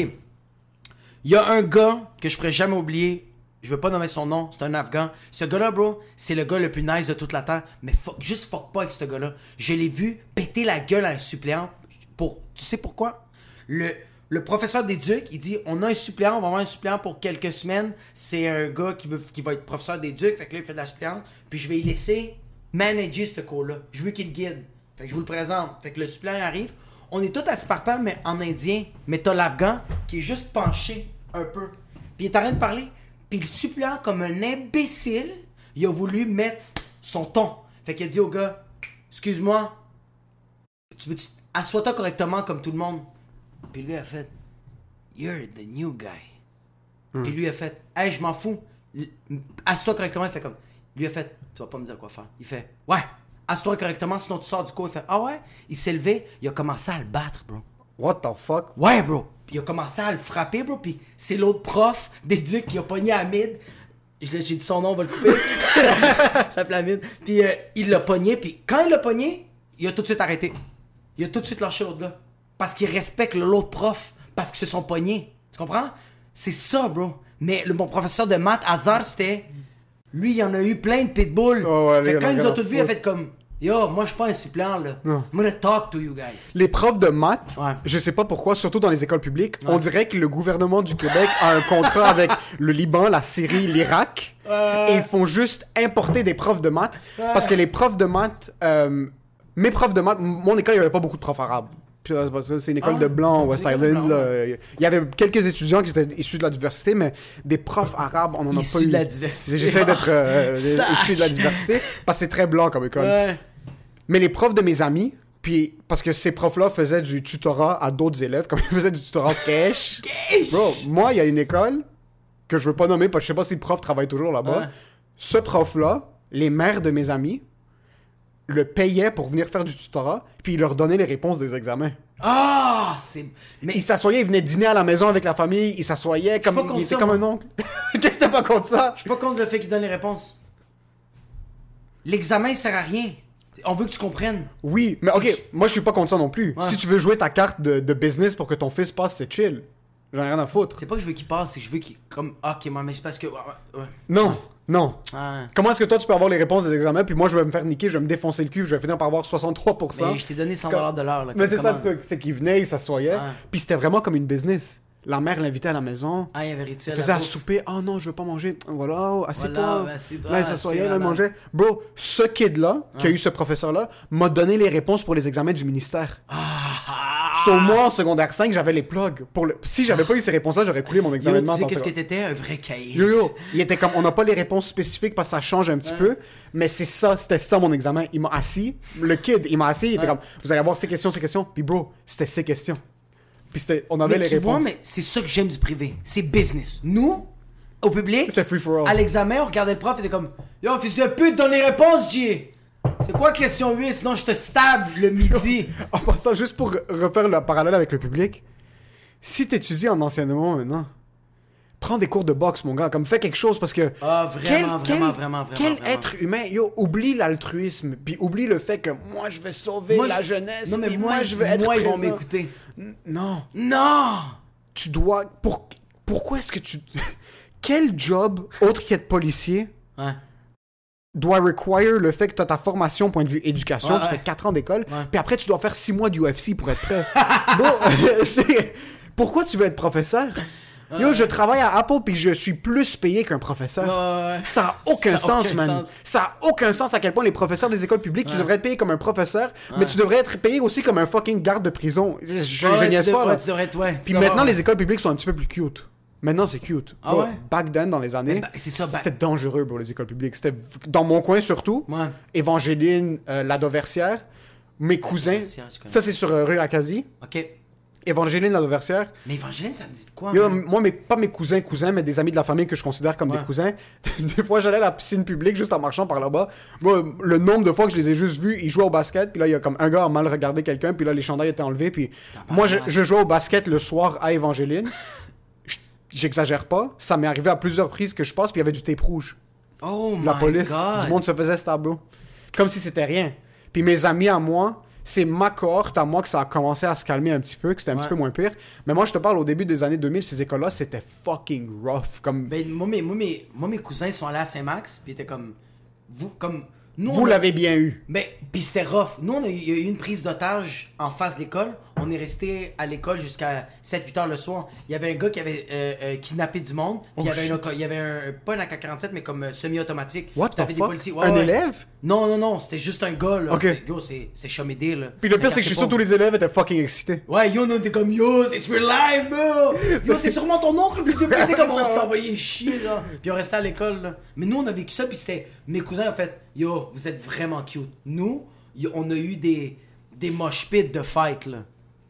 Il y a un gars que je pourrais jamais oublier. Je veux pas nommer son nom, c'est un Afghan. Ce gars-là, bro, c'est le gars le plus nice de toute la terre. Mais fuck, juste fuck pas avec ce gars-là. Je l'ai vu péter la gueule à un suppléant. Pour, tu sais pourquoi? Le, le professeur d'éduc, il dit on a un suppléant, on va avoir un suppléant pour quelques semaines. C'est un gars qui, va être professeur d'éduc, fait que là, il fait de la suppléante. Puis je vais y laisser manager ce cours-là. Je veux qu'il guide. Fait que je vous le présente. Fait que le suppléant arrive. On est tous par terre, mais en indien. Mais t'as l'Afghan qui est juste penché un peu. Puis il est en train de parler. Puis le suppléant, comme un imbécile, il a voulu mettre son ton. Fait qu'il a dit au gars Excuse-moi, tu veux assois-toi correctement comme tout le monde. Puis lui a fait You're the new guy. Puis lui a fait Hey, je m'en fous. Assis-toi correctement. Il fait comme Lui a fait Tu vas pas me dire quoi faire. Il fait Ouais, assis-toi correctement, sinon tu sors du cours. Il fait Ah ouais? Il s'est levé, il a commencé à le battre, bro. What the fuck? Ouais, bro. Puis il a commencé à le frapper, bro. Puis c'est l'autre prof d'éduc qui a pogné Hamid. J'ai dit son nom, on va le couper. Ça s'appelle Hamid. Puis euh, il l'a pogné. Puis quand il l'a pogné, il a tout de suite arrêté. Il a tout de suite lâché l'autre gars. Parce qu'il respecte l'autre prof. Parce qu'ils se sont pognés. Tu comprends? C'est ça, bro. Mais le, mon professeur de maths, Hazard, c'était. Lui, il en a eu plein de pitbulls. Oh, ouais, fait il a quand ils nous à tous vus, il a fait comme. Yo, moi, je suis pas un suppléant, là. Non. I'm gonna talk to you guys. Les profs de maths, Ouais. je sais pas pourquoi, surtout dans les écoles publiques, on dirait que le gouvernement du Québec a un contrat avec le Liban, la Syrie, l'Irak, et ils font juste importer des profs de maths, parce que les profs de maths, euh, mes profs de maths, mon école, il y avait pas beaucoup de profs arabes. Euh, c'est une école Ah, de blancs, c'est West Island. là. Il y avait quelques étudiants qui étaient issus de la diversité, mais des profs arabes, on en a Issus pas eu. de la diversité. J'essaie d'être euh, issu de la diversité, parce que c'est très blanc comme école. Ouais. Mais les profs de mes amis, puis parce que ces profs-là faisaient du tutorat à d'autres élèves, comme ils faisaient du tutorat cash. Bro, moi, il y a une école que je veux pas nommer parce que je sais pas si le prof travaille toujours là-bas. Ce prof-là, les mères de mes amis, le payaient pour venir faire du tutorat, puis il leur donnait les réponses des examens. Ah, c'est. Mais Il s'assoyait, il venait dîner à la maison avec la famille, il s'assoyait comme il était ça, comme moi. un oncle. Qu'est-ce que t'es pas contre ça? Je suis pas contre le fait qu'il donne les réponses. L'examen sert à rien. On veut que tu comprennes. Oui, mais ok, moi je suis pas contre ça non plus. Ouais. Si tu veux jouer ta carte de, de business pour que ton fils passe, c'est chill. J'en ai rien à foutre. C'est pas que je veux qu'il passe, c'est que je veux qu'il. Comme. Ah, ok, moi, mais c'est parce que. ouais. Non, non. Comment est-ce que toi tu peux avoir les réponses des examens, puis moi je vais me faire niquer, je vais me défoncer le cul, je vais finir par avoir 63%. Mais je t'ai donné 100 Comme- de l'heure. là, Mais c'est ça le truc, c'est qu'il venait, il s'assoyait, puis c'était vraiment comme une business. La mère l'invitait à la maison. Ah, il y avait rituel. Il faisait à souper. Oh non, je veux pas manger. Voilà, assieds-toi. Voilà, ben, là, il s'assoyait, là, il mangeait. Bro, ce kid-là, qui a eu ce professeur-là, m'a donné les réponses pour les examens du ministère. Ah, Sur moi, en secondaire 5, j'avais les plugs. Pour le... Si j'avais pas eu ces réponses-là, j'aurais coulé mon Yo, examen de tu sais qu'est-ce que t'étais Un vrai cahier. Yo yo, il était comme, on n'a pas les réponses spécifiques parce que ça change un petit peu, mais c'est ça, c'était ça mon examen. Il m'a assis, le kid, il m'a assis, il était comme, vous allez avoir ces questions, ces questions, puis bro, c'était ces questions. Puis on avait Mais les tu réponses. vois, mais c'est ça que j'aime du privé. C'est business. Nous, au public, C'était free for all. à l'examen, on regardait le prof et était comme Yo, fils de pute, donne les réponses, J. C'est quoi question 8 Sinon, je te stab le midi. En passant, juste pour refaire le parallèle avec le public, si t'étudies en enseignement maintenant, prends des cours de boxe, mon gars, comme fais quelque chose parce que. Ah, vraiment, quel, vraiment, quel- vraiment, vraiment, Quel vraiment. être humain, yo, oublie l'altruisme, puis oublie le fait que moi je vais sauver Moi, la je- jeunesse, Non, mais puis moi, moi je veux être moi ils vont m'écouter. Non, Non tu dois. Pour, pourquoi est-ce que tu. Quel job, autre qu'être policier, Ouais. doit require le fait que tu as ta formation point de vue éducation, Ouais, tu ouais. fais 4 ans d'école, puis après tu dois faire 6 mois d'UFC pour être prêt. bon, c'est pourquoi tu veux être professeur? Yo, je travaille à Apple puis je suis plus payé qu'un professeur. Ouais. Ça a aucun Ça sens, aucun man. sens. Ça a aucun sens à quel point les professeurs des écoles publiques, tu devrais être payé comme un professeur, mais tu devrais être payé aussi comme un fucking garde de prison. Je, je niaise pas, devrais- tu devrais être- Puis maintenant, les écoles publiques sont un petit peu plus cute. Maintenant, c'est cute. Ah Bro, ouais? Back then, dans les années, bah, bah- c'était dangereux, bro, les écoles publiques. C'était dans mon coin surtout. Ouais. Évangéline, euh, Ladoversière, mes cousins. Ça, c'est sur euh, rue Acadie. Ok. Évangéline, Ladoversière. Mais Evangeline, ça me dit de quoi Yo, man? moi, mes, pas mes cousins, cousins, mais des amis de la famille que je considère comme Ouais. des cousins. des fois, j'allais à la piscine publique juste en marchant par là-bas. Le nombre de fois que je les ai juste vus, ils jouaient au basket, puis là, il y a comme un gars a mal regardé quelqu'un, puis là, les chandails étaient enlevés, puis moi, je, je jouais au basket le soir à Évangéline. Je- J'exagère pas, ça m'est arrivé à plusieurs reprises que je passe, puis il y avait du tape rouge. Oh La my police, God. du monde se faisait ce tableau. Comme si c'était rien. Puis mes amis à moi, c'est ma cohorte à moi que ça a commencé à se calmer un petit peu, que c'était un Ouais. petit peu moins pire. Mais moi, je te parle au début des années 2000, ces écoles-là, c'était fucking rough. Comme Ben, moi, mes, moi, mes, moi, mes cousins sont allés à Saint-Max, puis étaient comme. Vous, comme. Nous, vous l'avez bien eu. Mais, puis c'était rough. Nous, on a il y a eu une prise d'otage en face de l'école. On est resté à l'école jusqu'à 7-8 heures le soir. Il y avait un gars qui avait euh, euh, kidnappé du monde. Puis il y Oh, avait, shit. un, il y avait un, pas un AK-47, mais comme euh, semi-automatique. What the des fuck? Ouais, un ouais. élève? Non, non, non, c'était juste un gars, là. Ok. C'était- Yo, c'est c'est chomédé, là. Puis le pire, c'est que je suis sûr que tous les élèves étaient fucking excités. Ouais, yo, nous, on était comme yo, c'est real live, bro! Yo, c'est sûrement ton oncle, pute, tu comme on s'envoyait chier, là. Puis on restait à l'école, là. Mais nous, on a vécu ça, puis c'était. Mes cousins, en fait, yo, vous êtes vraiment cute. Nous, on a eu des. des mosh pits de fight, là.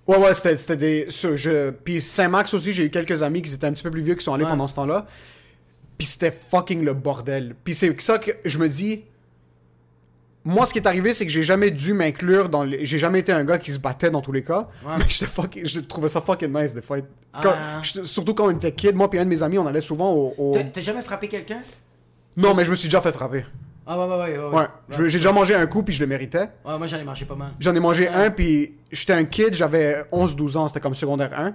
Ouais, ouais, c'était des. je... Puis Saint-Max aussi, j'ai eu quelques amis qui étaient un petit peu plus vieux qui sont allés Ouais. pendant ce temps-là. Puis c'était fucking le bordel. Puis c'est ça que je me dis. Moi, ce qui est arrivé, c'est que j'ai jamais dû m'inclure dans les... J'ai jamais été un gars qui se battait dans tous les cas. Ouais. Mais j'étais fucking... je trouvais ça fucking nice des. Quand- Ah. Surtout quand on était kid, moi puis un de mes amis, on allait souvent au. au- T'as jamais frappé quelqu'un? Non, mais je me suis déjà fait frapper. Ah, ouais, ouais, ouais. Ouais, Ouais. J'ai déjà mangé un coup puis je le méritais. Ouais, moi, j'en ai mangé pas mal. J'en ai mangé un, puis j'étais un kid, j'avais 11-12 ans, c'était comme secondaire 1. Puis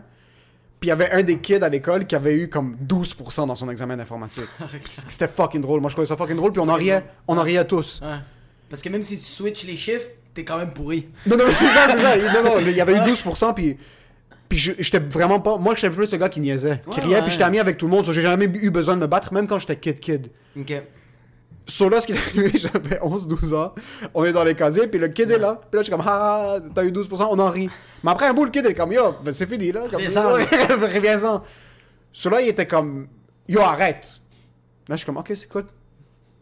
il y avait un des kids à l'école qui avait eu comme 12% dans son examen d'informatique. C'était fucking drôle. Moi, je trouvais ça fucking drôle, puis on en riait, on en riait tous. Ouais. Parce que même si tu switches les chiffres, t'es quand même pourri. Non, non, c'est ça, c'est ça. Non, non, il y avait eu 12%, puis... Puis j'étais vraiment pas... Moi, j'étais plus le gars qui niaisait, qui riait, puis j'étais ami avec tout le monde. J'ai jamais eu besoin de me battre, même quand j'étais kid-kid. Ok. Sur là, ce qui est arrivé, j'avais 11-12 ans. On est dans les casiers, puis le kid est là. Puis là, je suis comme, ah, t'as eu 12%, on en rit. Mais après un bout, le kid est comme, yo, ben, c'est fini, là. Comme, Reviens-en. Sur là, il était comme, yo, arrête. Là, je suis comme, ok, c'est cool.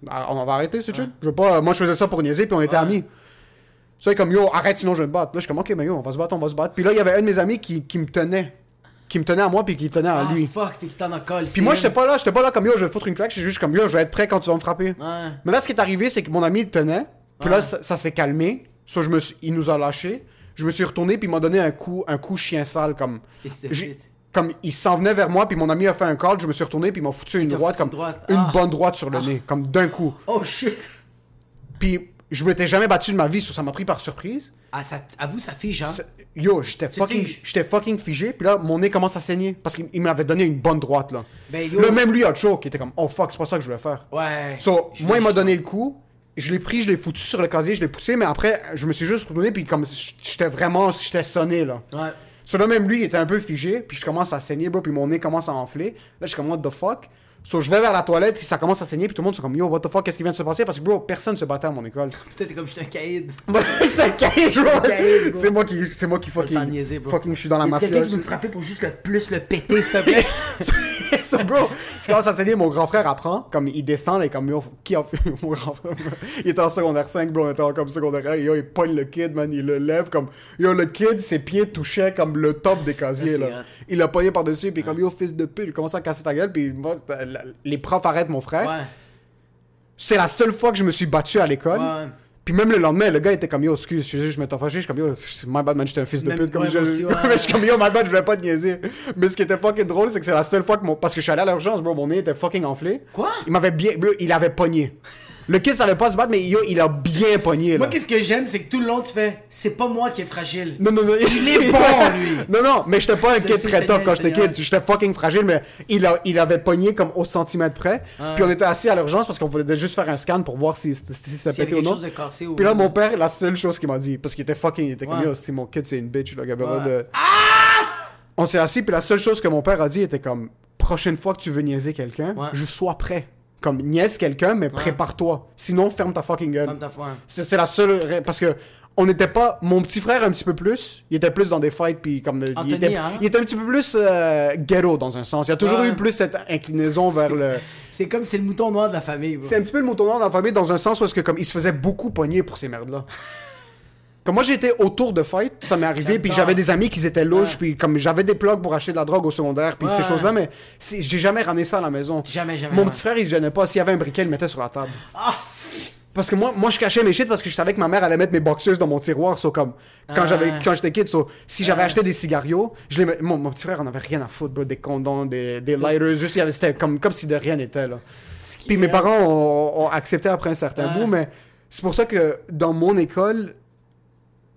Ah, On va arrêter, c'est chill. Je veux pas, moi, je faisais ça pour niaiser, puis on était Ouais. amis. Ça, il est comme, yo, arrête, sinon je vais me battre. Là, je suis comme, ok, mais yo, on va se battre, on va se battre. Puis là, il y avait un de mes amis qui, qui me tenait. Qui me tenait à moi, puis qui tenait à Ah, lui. fuck, fait qu'il t'en a collé. Puis moi, j'étais pas là, j'étais pas là comme yo, je vais foutre une claque, j'étais juste comme yo, je vais être prêt quand tu vas me frapper. Ouais. Mais là, ce qui est arrivé, c'est que mon ami il tenait, Puis là, ça, ça s'est calmé. So, je me suis- il nous a lâchés. Je me suis retourné, puis il m'a donné un coup, un coup chien sale, comme... Comme il s'en venait vers moi, puis mon ami a fait un call, je me suis retourné, puis il m'a foutu une droite, foutu comme une droite. une Ah. bonne droite sur le nez, comme d'un coup. Oh shit. Puis je m'étais jamais battu de ma vie, ça m'a pris par surprise. Ah, ça, avoue, ça fige, hein. Yo, j'étais fucking, j'étais fucking figé, puis là, mon nez commence à saigner, parce qu'il il m'avait donné une bonne droite, là. Ben, yo. Là, même lui a choke, il était comme, oh fuck, c'est pas ça que je voulais faire. Ouais. So, moi, il m'a donné le coup, je l'ai pris, je l'ai foutu sur le casier, je l'ai poussé, mais après, je me suis juste retourné, puis comme, j'étais vraiment, j'étais sonné, là. Ouais. So là, même lui, il était un peu figé, puis je commence à saigner, bro, puis mon nez commence à enfler. Là, je suis comme, what the fuck? So, je vais vers la toilette, puis ça commence à saigner, puis tout le monde sont comme, yo, what the fuck, qu'est-ce qui vient de se passer? Parce que, bro, personne se battait à mon école. Putain, t'es comme, j'étais un caïd. c'est un cahier, bro. caïd, bro. C'est moi qui, c'est moi qui fucking, niaiser, fucking, je suis dans la Y a mafia. quelqu'un qui me frapper pour juste le plus le péter, s'il te plaît? So, bro, je commence à saigner, mon grand frère apprend, comme il descend, là, comme yo, qui a fait mon grand frère? Il était en secondaire 5, bro, on était en comme secondaire 1, et yo, il pogne le kid, man, il le lève, comme, yo, le kid, ses pieds touchaient comme le top des casiers, Ça, là. hot. Il l'a pogné par-dessus, puis comme, yo, fils de pute, il commence à casser ta gueule, puis moi, les profs arrêtent mon frère. Ouais. C'est la seule fois que je me suis battu à l'école. Ouais. Puis même le lendemain, le gars était comme yo, excuse, je, je m'étais fâché, je suis comme yo, my bad man, j'étais un fils de pute. Comme ouais, je, aussi, ouais. mais je suis comme yo, my bad, je voulais pas te niaiser. Mais ce qui était fucking drôle, c'est que c'est la seule fois que mon. Parce que je suis allé à l'urgence, bro, mon nez était fucking enflé. Quoi? Il m'avait bien. il avait pogné. Le kid savait pas se battre, mais yo, il a bien pogné. Moi, qu'est-ce que j'aime, c'est que tout le long, tu fais, c'est pas moi qui est fragile. Non, non, non. Il est bon, lui. Non, non, mais j'étais pas un kid très tough quand je j'étais kid. J'étais fucking fragile, mais il, a, il avait pogné comme au centimètre près. Ah. Puis on était assis à l'urgence parce qu'on voulait juste faire un scan pour voir si, si, si ça avait pétait ou non. chose de cassé ou. Puis là, mon père, la seule chose qu'il m'a dit, parce qu'il était fucking, il était comme Ouais. yo, c'est mon kid, c'est une bitch, là, Gabriel. Ouais. de- On s'est assis, puis la seule chose que mon père a dit était comme, prochaine fois que tu veux niaiser quelqu'un, Ouais. je sois prêt. Comme, niaise quelqu'un, mais prépare-toi. Sinon, ferme ta fucking gueule. Ferme ta. C'est la seule. Parce que. On n'était pas. Mon petit frère, un petit peu plus. Il était plus dans des fights, puis comme. Anthony, il, était, hein? il était un petit peu plus euh, ghetto dans un sens. Il y a toujours Ouais. eu plus cette inclinaison vers le. C'est comme c'est le mouton noir de la famille. C'est un petit peu le mouton noir dans la famille dans un sens où est-ce que comme il se faisait beaucoup pogner pour ces merdes-là. Comme moi j'étais autour de fight, ça m'est arrivé, puis j'avais des amis qui étaient louches, puis comme j'avais des plugs pour acheter de la drogue au secondaire, puis Ouais, ces ouais. choses-là, mais j'ai jamais ramené ça à la maison. Jamais, jamais, Mon petit frère il se gênait pas, s'il y avait un briquet, il le mettait sur la table. Ah, Parce que moi, moi je cachais mes shit parce que je savais que ma mère allait mettre mes boxeuses dans mon tiroir, so comme quand Ah. j'avais quand j'étais kid, so, si j'avais acheté des cigarios, je les met- mon, mon petit frère en avait rien à foutre, bro, des condoms, des, des lighters, juste c'était comme comme si de rien n'était là. Puis mes parents ont, ont accepté après un certain Ah. bout, mais c'est pour ça que dans mon école,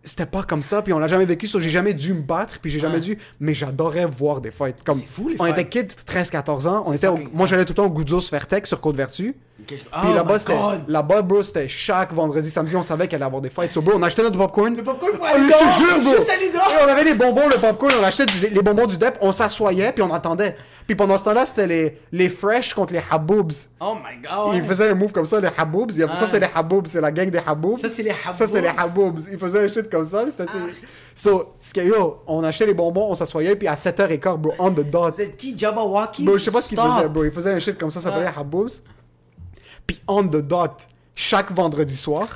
c'était pas comme ça, puis on l'a jamais vécu, so j'ai jamais dû me battre, puis j'ai jamais dû, mais j'adorais voir des fights. Comme, C'est fou, les on fights. était kids, 13-14 ans, on était au- moi j'allais tout le temps au Goudzos Vertex sur Côte-Vertu. Puis Oh là-bas, c'était, là-bas, bro, c'était chaque vendredi, samedi, on savait qu'il allait avoir des fights. So, bro, on achetait notre popcorn. Le popcorn pour Oh, aller je te dehors, jure, bro. juste. Et on avait les bonbons, le popcorn, on achetait du- les bonbons du DEP, on s'assoyait, puis on attendait. Puis pendant ce temps-là, c'était les, les fresh contre les haboubs. Oh my god. Ils faisaient un move comme ça, les haboubs. Ça, Ah. c'est les haboubs, c'est la gang des haboubs. Ça, c'est les Ça, c'était les haboubs. haboubs. Ils faisaient un shit comme ça. C'était, So, ce qu'il y a eu, on achetait les bonbons, on s'assoyait, puis à 7h15, bro, on the dot. Vous êtes qui, Jabberwocky? Bro, je sais pas ce qu'il Stop. faisait, bro. Il faisait un shit comme ça, ça s'appelait Haboubs. Puis on the dot, chaque vendredi soir,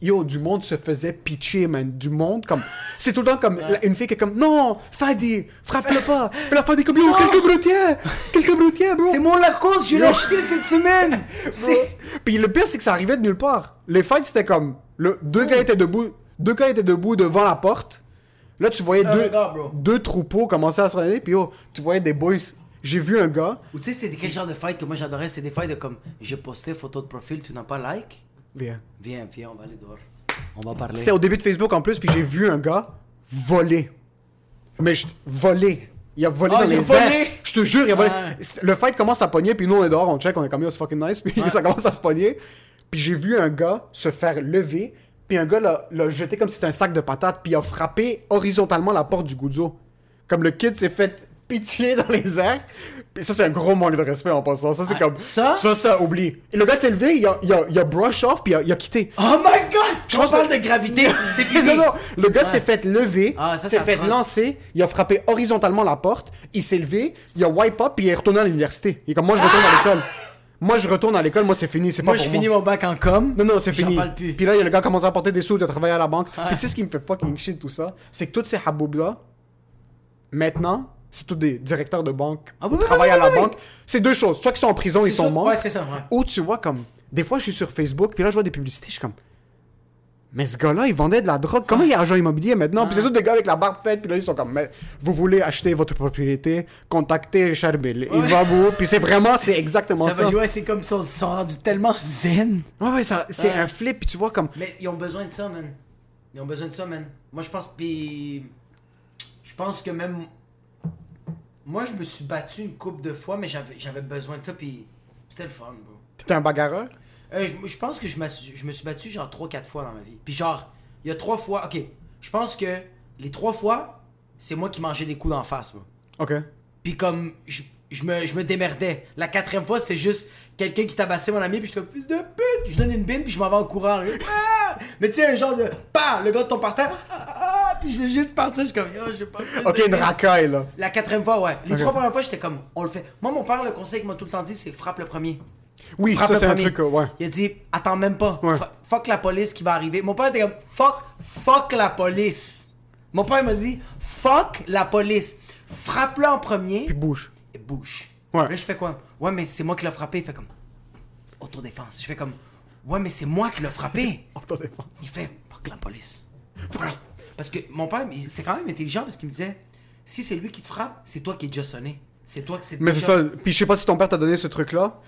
yo, du monde se faisait pitcher, man. Du monde, comme. C'est tout le temps comme une fille qui est comme, non, Fadi, frappe-le pas. Puis la Fadi, comme, yo, quelques broutiers, quelques broutiers, bro. C'est mon Lacoste, je l'ai acheté cette semaine. Puis le pire, c'est que ça arrivait de nulle part. Les fights, c'était comme, le, deux gars étaient debout, deux gars étaient debout devant la porte. Là, tu voyais Oh deux, deux troupeaux commencer à se regarder, puis yo, tu voyais des boys. J'ai vu un gars, Ou tu sais, c'était quel genre de fight que moi j'adorais? C'est des fights de comme, j'ai posté photo de profil, tu n'as pas like? viens. Viens, viens, on va aller dehors. On va parler. C'était au début de Facebook en plus, puis j'ai vu un gars voler. Mais je... voler. Il a volé Ah, dans il a les volé? airs. Je te jure, il a volé. Ouais. C'est- Le fight commence à pogner, puis nous on est dehors, on check, on est comme yo, c'est fucking nice, puis ça commence à se pogner. Puis j'ai vu un gars se faire lever, puis un gars l'a l'a jeté comme si c'était un sac de patates, puis il a frappé horizontalement la porte du goudzo. Comme le kid s'est fait pitcher dans les airs. Puis ça, c'est un gros manque de respect en passant. Ça, c'est Ah, comme. ça? Ça, ça, oublie. Et le gars s'est levé, il a, il a, il a brush off, puis il a, il a quitté. Oh my god! Je pense parle que- de gravité, c'est fini. non, non, le gars Ouais. s'est fait lever, Ah, s'est fait lancer, il a frappé horizontalement la porte, il s'est levé, il a wipe up, puis il est retourné à l'université. Il est comme, moi, je retourne à l'école. Moi, je retourne à l'école, moi, c'est fini, c'est pas Moi, pour je moi. finis mon bac en com. Non, non, c'est fini. parle plus. Puis là, il y a le gars qui commence à apporter des sous, de travailler à la banque. Puis tu sais ce qui me fait fucking shit, tout ça? C'est que tous ces haboubs-là, maintenant, c'est tous des directeurs de banque Ah, qui oui, travaillent oui, à la banque. C'est deux choses. Soit qu'ils sont en prison, ils sont ça. morts. Ouais, c'est ça, ouais. Ou tu vois, comme, des fois, je suis sur Facebook, puis là, je vois des publicités, je suis comme, mais ce gars-là, il vendait de la drogue. Comment il est agent immobilier maintenant? Puis c'est tous des gars avec la barbe faite. Puis là, ils sont comme, mais vous voulez acheter votre propriété? Contactez Richard Bill. Il va vous. Puis c'est vraiment, c'est exactement Ça ça. va c'est comme ils sont, ils sont rendus tellement zen. Ouais, ouais, ça- c'est un flip. Puis tu vois, comme. Mais ils ont besoin de ça, man. Ils ont besoin de ça, man. Moi, je pense. Puis. Je pense que même. Moi, je me suis battu une couple de fois, mais j'avais j'avais besoin de ça, puis c'était le fun, bro. T'étais un bagarreur? Euh, je, je pense que je, je me suis battu genre 3-4 fois dans ma vie. Puis genre, il y a 3 fois. Ok, je pense que les 3 fois, c'est moi qui mangeais des coups d'en face, bro. Ok. Puis comme, je, je me, je me démerdais. La quatrième fois, c'était juste quelqu'un qui tabassait mon ami, puis je suis comme, fils de pute! Je donne une bine, puis je m'en vais en courant. là. Ah! Mais tu sais, un genre de, pa! Le gars tombe par terre, ah, ah, puis je vais juste partir, je suis comme, yo, je vais pas Ok, une racaille, là. La quatrième fois, ouais. Les trois premières fois, j'étais comme, on le fait. Moi, mon père, le conseil qu'il m'a tout le temps dit, c'est frappe le premier. Oui, Frappe ça, c'est un truc, ouais. Il a dit, attends même pas. Ouais. Fuck la police qui va arriver. Mon père était comme, fuck, fuck la police. Mon père m'a dit, fuck la police. Frappe-le en premier Puis bouge. et bouge. Ouais. Là, je fais quoi? Ouais, mais c'est moi qui l'ai frappé. Il fait comme, autodéfense. Je fais comme, ouais, mais c'est moi qui l'ai frappé. Autodéfense. Il fait, fuck la police. Parce que mon père, c'était quand même intelligent parce qu'il me disait, si c'est lui qui te frappe, c'est toi qui es déjà sonné. C'est toi qui c'est Mais c'est ça. Puis je sais pas si ton père t'a donné ce truc-là.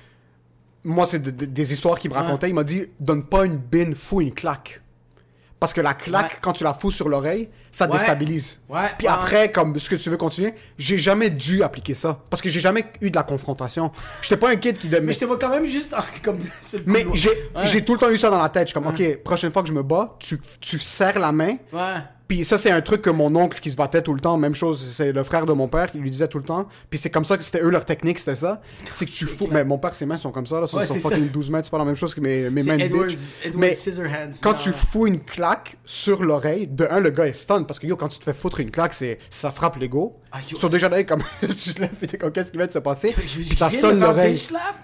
Moi, c'est de- de- des histoires qu'il me Ouais. racontait. Il m'a dit donne pas une bine, fous une claque. Parce que la claque, Ouais. quand tu la fous sur l'oreille, ça Ouais. déstabilise. Ouais, Puis ouais, après, comme ce que tu veux continuer, j'ai jamais dû appliquer ça. Parce que j'ai jamais eu de la confrontation. J'étais pas un kid qui. de- Mais je te vois quand même juste comme Mais j'ai Ouais. tout le temps eu ça dans la tête. Je suis comme, ok, prochaine fois que je me bats, tu, tu serres la main. Ouais. Puis ça, c'est un truc que mon oncle qui se battait tout le temps, même chose, c'est le frère de mon père qui lui disait tout le temps. Puis c'est comme ça que c'était eux leur technique, c'était ça. C'est que tu fous. Mais mon père, ses mains sont comme ça, là. Ouais, ils sont fucking ça. 12 mètres, c'est pas la même chose que mes, mes mains Edward. Edward Mais quand Non, tu ouais. fous une claque sur l'oreille, de un, le gars est stun, parce que yo, quand tu te fais foutre une claque, c'est ça frappe l'ego. Ah, yo, Ils sont déjà là, comme, tu te lèves, t'es comme, qu'est-ce qui va se passer? Je- je Puis ça sonne l'oreille.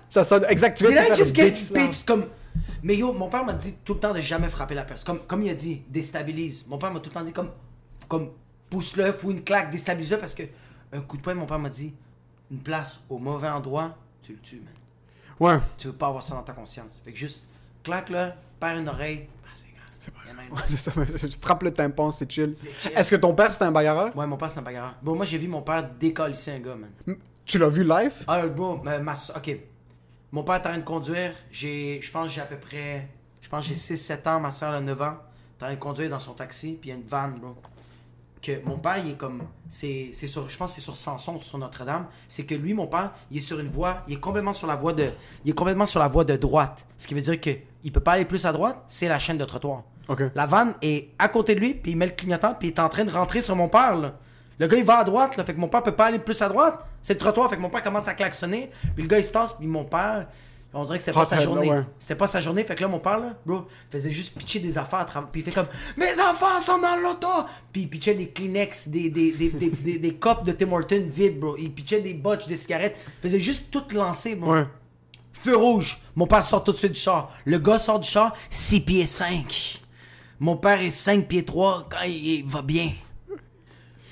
Ça sonne, exact, tu viens de just get bitch comme... Mais yo, mon père m'a dit tout le temps de jamais frapper la personne. Comme, comme il a dit, déstabilise. Mon père m'a tout le temps dit comme, comme pousse-le, fous une claque, déstabilise-le parce que un coup de poing, mon père m'a dit, une place au mauvais endroit, tu le tues, man. Ouais. Tu veux pas avoir ça dans ta conscience. Fait que juste, claque-le, perds une oreille, c'est grave. Pas Ouais, ça, je frappe le tympan, c'est chill. Est-ce que ton père, c'était un bagarreur? Ouais, mon père, c'est un bagarreur. Bon, moi, j'ai vu mon père décalisser un gars, man. Tu l'as vu live? Ah, bon, ma, ma ok. Mon père est en train de conduire. J'ai, je pense que j'ai à peu près, je pense que j'ai 6-7 ans, ma soeur a 9 ans. T'es en train de conduire dans son taxi, puis il y a une vanne, bro. Que mon père, il est comme, c'est, c'est sur, je pense que c'est sur Samson, sur Notre-Dame. C'est que lui, mon père, il est sur une voie, il est complètement sur la voie de, il est complètement sur la voie de droite. Ce qui veut dire que il peut pas aller plus à droite, c'est la chaîne de trottoir. La vanne est à côté de lui, puis il met le clignotant, puis il est en train de rentrer sur mon père, là. Le gars, il va à droite, là, fait que mon père peut pas aller plus à droite. C'est le trottoir, fait que mon père commence à klaxonner, puis le gars, il se tasse, puis mon père, on dirait que c'était pas sa journée. ouais. C'était pas sa journée, fait que là, mon père, là, bro, faisait juste pitcher des affaires à travers, puis il fait comme « Mes enfants sont dans l'auto! » Puis il pitchait des Kleenex, des, des, des, des, des, des copes de Tim Hortons vides, bro. Il pitchait des botches, des cigarettes. Il faisait juste tout lancer, bro. Ouais. Feu rouge. Mon père sort tout de suite du char. Le gars sort du char, 6 pieds 5. Mon père est 5 pieds 3 quand il, il va bien.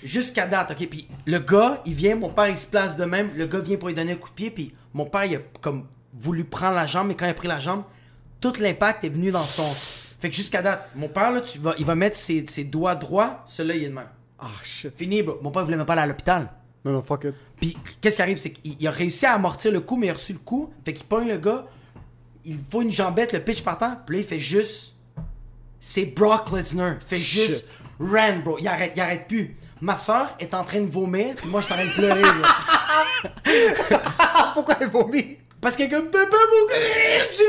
Jusqu'à date, ok? Puis le gars, il vient, mon père, il se place de même. Le gars vient pour lui donner un coup de pied, puis mon père, il a comme voulu prendre la jambe, mais quand il a pris la jambe, tout l'impact est venu dans son. Fait que jusqu'à date, mon père, là, tu vas, il va mettre ses, ses doigts droits, celui-là, il est de même. Ah, shit. Fini, bro. Mon père voulait même pas aller à l'hôpital. Non, non, fuck it. Puis, qu'est-ce qui arrive, c'est qu'il il a réussi à amortir le coup, mais il a reçu le coup. Fait qu'il pogne le gars, il faut une jambette, le pitch partant, puis là, il fait juste. C'est Brock Lesnar. Il fait Shit. juste. Ran, bro. Il arrête, il arrête plus. Ma soeur est en train de vomir, puis moi, je suis en train de pleurer, bro. Ah, pourquoi il vomit? Parce que comme papa mon gars, je ça.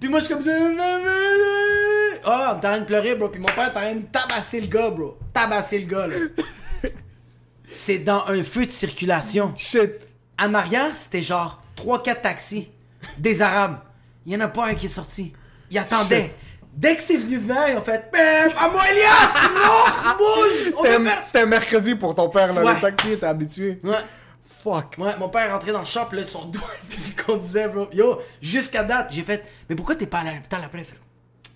Puis moi je suis comme est en train de pleurer bro, puis mon père est en train de tabasser le gars bro. Tabasser le gars là. C'est dans un feu de circulation. Shit. En arrière, c'était genre 3-4 taxis. Des Arabes. Il y en a pas un qui est sorti. Ils attendaient. Dès que c'est venu vers, ils ont fait Bam! À moi Elias! Non! Bouge! C'était un, mercredi pour ton père, là. Ouais. Le taxi était habitué. Ouais. Fuck. Ouais, mon père est rentré dans le shop, là, son doigt, il conduisait, bro. Yo, jusqu'à date, j'ai fait, mais pourquoi t'es pas allé à l'hôpital après? Il fait,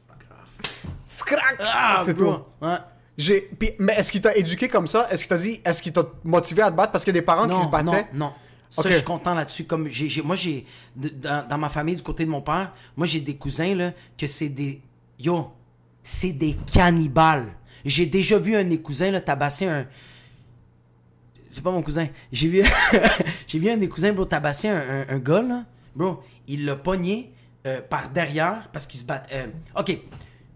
Pas grave. Scrac! Ah, c'est tout. Ouais. J'ai... Puis, mais est-ce qu'il t'a éduqué comme ça? Est-ce qu'il t'a dit, est-ce qu'il t'a motivé à te battre? Parce qu'il y a des parents qui se battaient. non, non. Ça, je suis content là-dessus. Comme j'ai, j'ai- moi, j'ai dans, dans ma famille du côté de mon père, moi j'ai des cousins là que c'est des yo, c'est des cannibales. J'ai déjà vu un de mes cousins là tabasser un. C'est pas mon cousin. J'ai vu, j'ai vu un de mes cousins bro tabasser un, un, un gars là, bro. Il l'a pogné euh, par derrière parce qu'il se bat. euh, ok,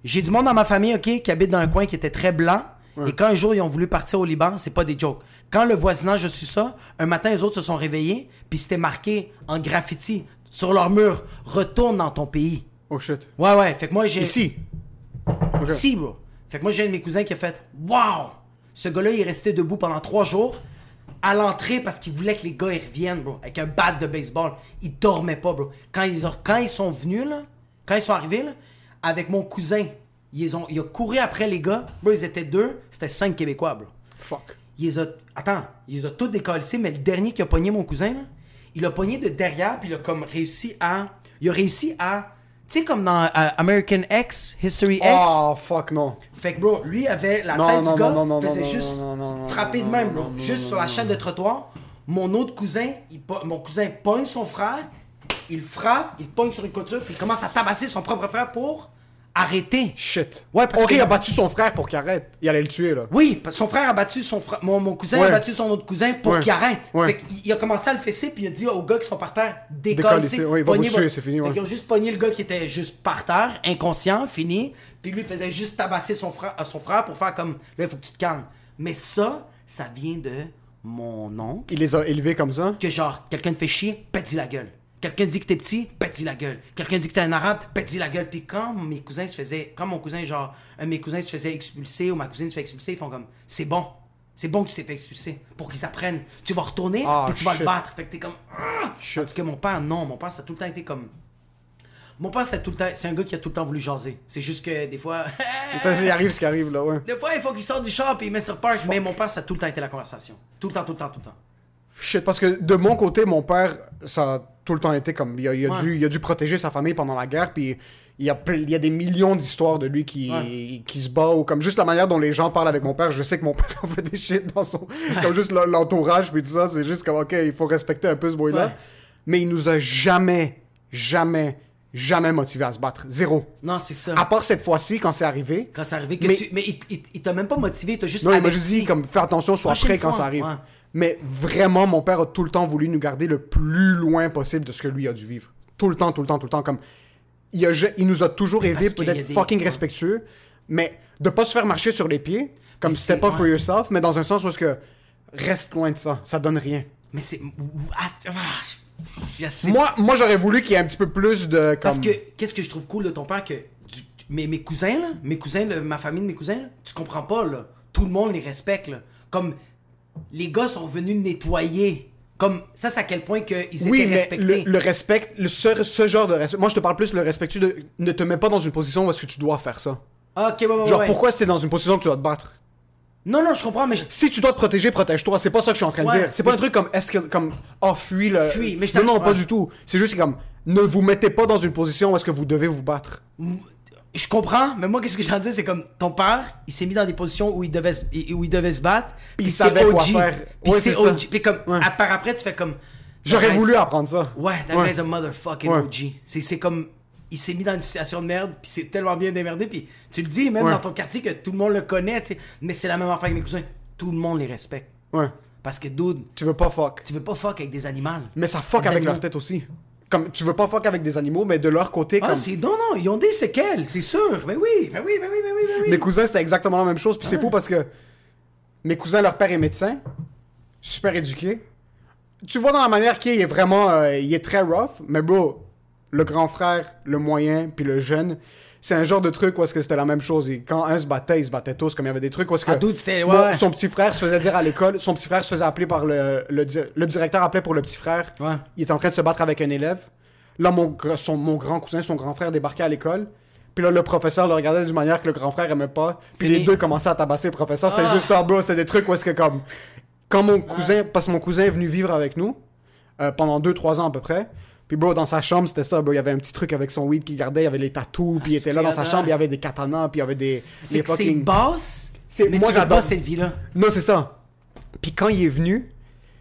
j'ai du monde dans ma famille ok qui habite dans un coin qui était très blanc. Et quand un jour ils ont voulu partir au Liban, c'est pas des jokes. Quand le voisinage a su ça, un matin les autres se sont réveillés, puis c'était marqué en graffiti sur leur mur Retourne dans ton pays. Oh shit. Ouais, ouais. Fait que moi j'ai. Ici. Si, bro. Fait que moi, j'ai un de mes cousins qui a fait Waouh! Ce gars-là, il est resté debout pendant trois jours à l'entrée parce qu'il voulait que les gars ils reviennent, bro, avec un bat de baseball. Il dormait pas, bro. Quand ils, ont- quand ils sont venus, là, quand ils sont arrivés, là, avec mon cousin, ils ont, il a couru après les gars. Bro, ils étaient deux, c'était cinq Québécois, bro. Fuck. Il les a. Attends, il les a tous décalissés, mais le dernier qui a pogné mon cousin, là, il a pogné de derrière, puis il a comme réussi à. Il a réussi à. Tu sais, comme dans euh, American X, History X? Oh fuck non. Fait que, bro, lui avait la Non, tête non, du gars, non, non, non, faisait non, juste frapper de même, bro. juste sur la chaîne de trottoir. Mon autre cousin, il mon cousin pogne son frère, il frappe, il pogne sur une couture, puis il commence à tabasser son propre frère pour arrêter. Shit. Ouais, parce que- il a battu son frère pour qu'il arrête. Il allait le tuer là. Oui, parce que son frère a battu son frère. Mon, mon cousin Ouais. a battu son autre cousin pour Ouais. qu'il arrête. Ouais. Fait qu'il il a commencé à le fesser, puis il a dit aux gars qui sont par terre, ouais, il va vous tuer, c'est fini, Fait qu'ils ont juste pogné le gars qui était juste par terre, inconscient, fini. Puis lui faisait juste tabasser son frère, euh, son frère pour faire comme, là, il faut que tu te calmes. Mais ça, ça vient de mon oncle. Il les a élevés comme ça? Que genre, quelqu'un te fait chier, pète-y la gueule. Quelqu'un dit que t'es petit, pète-y la gueule. Quelqu'un dit que t'es un arabe, pète-y la gueule. Puis quand mes cousins se faisaient, quand mon cousin, genre, un de mes cousins se faisait expulser ou ma cousine se fait expulser, ils font comme, c'est bon. C'est bon que tu t'es fait expulser. Pour qu'ils apprennent. Tu vas retourner, Ah, puis tu vas shit. le battre. Fait que t'es comme, ah! Tandis que mon père, non. Mon père, ça a tout le temps été comme. Mon père, c'est tout le temps, c'est un gars qui a tout le temps voulu jaser. C'est juste que des fois, Ça, il arrive ce qui arrive là, ouais. des fois, il faut qu'il sorte du char puis il met sur park. Mais mon père, ça a tout le temps été la conversation. Tout le temps, tout le temps, tout le temps. Shit, parce que de mon côté, mon père, ça tout le temps été comme. Il a, il a Ouais. dû, il a dû protéger sa famille pendant la guerre, puis il y a, ple- il y a des millions d'histoires de lui qui, Ouais. qui se bat, ou comme juste la manière dont les gens parlent avec mon père. Je sais que mon père a fait des shit dans son. comme juste l'en- l'entourage, puis tout ça. C'est juste comme, ok, il faut respecter un peu ce boy-là. Mais il nous a jamais, jamais, jamais motivé à se battre. Zéro. Non, c'est ça. À part cette fois-ci, quand c'est arrivé. Quand c'est arrivé, que Mais- tu... mais il, il- il t'a même pas motivé, il t'a juste Non, il m'a juste dit, comme, fais attention, sois prêt quand fois, ça arrive. ouais. Mais vraiment, mon père a tout le temps voulu nous garder le plus loin possible de ce que lui a dû vivre. Tout le temps, tout le temps, tout le temps. Comme, il, a, il nous a toujours élevés Parce pour être fucking respectueux, mais de pas se faire marcher sur les pieds, comme c'était c'est- pas for yourself, mais dans un sens où est-ce que reste loin de ça, ça donne rien. Mais c'est. Ah, ah. Moi, moi j'aurais voulu qu'il y ait un petit peu plus de. Comme... Parce que, qu'est-ce que je trouve cool de ton père que. du- mes, mes cousins, là, mes cousins, là, ma famille de mes cousins, là, tu comprends pas, là. Tout le monde les respecte, là. Comme. Les gars sont venus nettoyer. Comme. Ça, c'est à quel point qu'ils Oui, étaient mais respectés. le, le respect, le, ce, ce genre de respect. Moi, je te parle plus le respectueux de. Ne te mets pas dans une position où est-ce que tu dois faire ça. Ah, ok, ouais, ouais, Genre, ouais. pourquoi si t'es dans une position où tu dois te battre? Non, non, je comprends, mais. je- Si tu dois te protéger, protège-toi. C'est pas ça que je suis en train de dire. C'est pas un truc comme est-ce que comme oh fuis le. Fuis, mais je non non pas du tout. C'est juste comme ne vous mettez pas dans une position où est-ce que vous devez vous battre. Je comprends, mais moi, qu'est-ce que de dire, c'est comme ton père, il s'est mis dans des positions où il devait, se- où il devait se battre. Puis il savait quoi OG, faire. Puis Ouais, c'est. OG. Puis comme, Ouais. à part après, tu fais comme. J'aurais voulu apprendre ça. Ouais, that Ouais. guy's a motherfucking. OG. C'est c'est comme. Il s'est mis dans une situation de merde, puis c'est tellement bien démerdé, puis tu le dis même dans ton quartier que tout le monde le connaît, tu sais. Mais c'est la même affaire avec mes cousins. Tout le monde les respecte. Ouais. Parce que, dude, Tu veux pas fuck. tu veux pas fuck avec des animaux. Mais ça fuck Des avec animaux. leur tête aussi. Comme tu veux pas fuck avec des animaux, mais de leur côté Ah, c'est. Non, non, ils ont des séquelles, c'est sûr. Mais oui, mais oui, mais oui, mais oui, mais oui. Mes cousins, c'était exactement la même chose. Puis c'est fou parce que mes cousins, leur père est médecin, super éduqué. Tu vois dans la manière qu'il est vraiment, euh, il est très rough. Mais bro, le grand frère, le moyen, puis le jeune, c'est un genre de truc où est-ce que c'était la même chose. Et quand un se battait, ils se battaient tous. Comme il y avait des trucs où est-ce que Ah, dude, c'était- ouais, Bon, ouais. son petit frère se faisait dire à l'école, son petit frère se faisait appeler par le, le, di- le directeur appelait pour le petit frère. Ouais. Il était en train de se battre avec un élève. Là, mon, gr- son, mon grand cousin, son grand frère débarquait à l'école. Puis là, le professeur le regardait d'une manière que le grand frère aimait pas. Puis Fini. les deux commençaient à tabasser le professeur. C'était Ah. juste ça, bro. C'était des trucs où est-ce que comme... Quand mon cousin... Parce que mon cousin est venu vivre avec nous euh, pendant 2-3 ans à peu près. Puis bro, dans sa chambre, c'était ça, bro. Il y avait un petit truc avec son weed qu'il gardait. Il y avait les tatous. Puis il était là dans sa chambre. Il y avait des katanas. Puis il y avait des... C'est fucking- C'est- mais moi, j'adore. cette vie-là. non, c'est ça. Puis quand il est venu,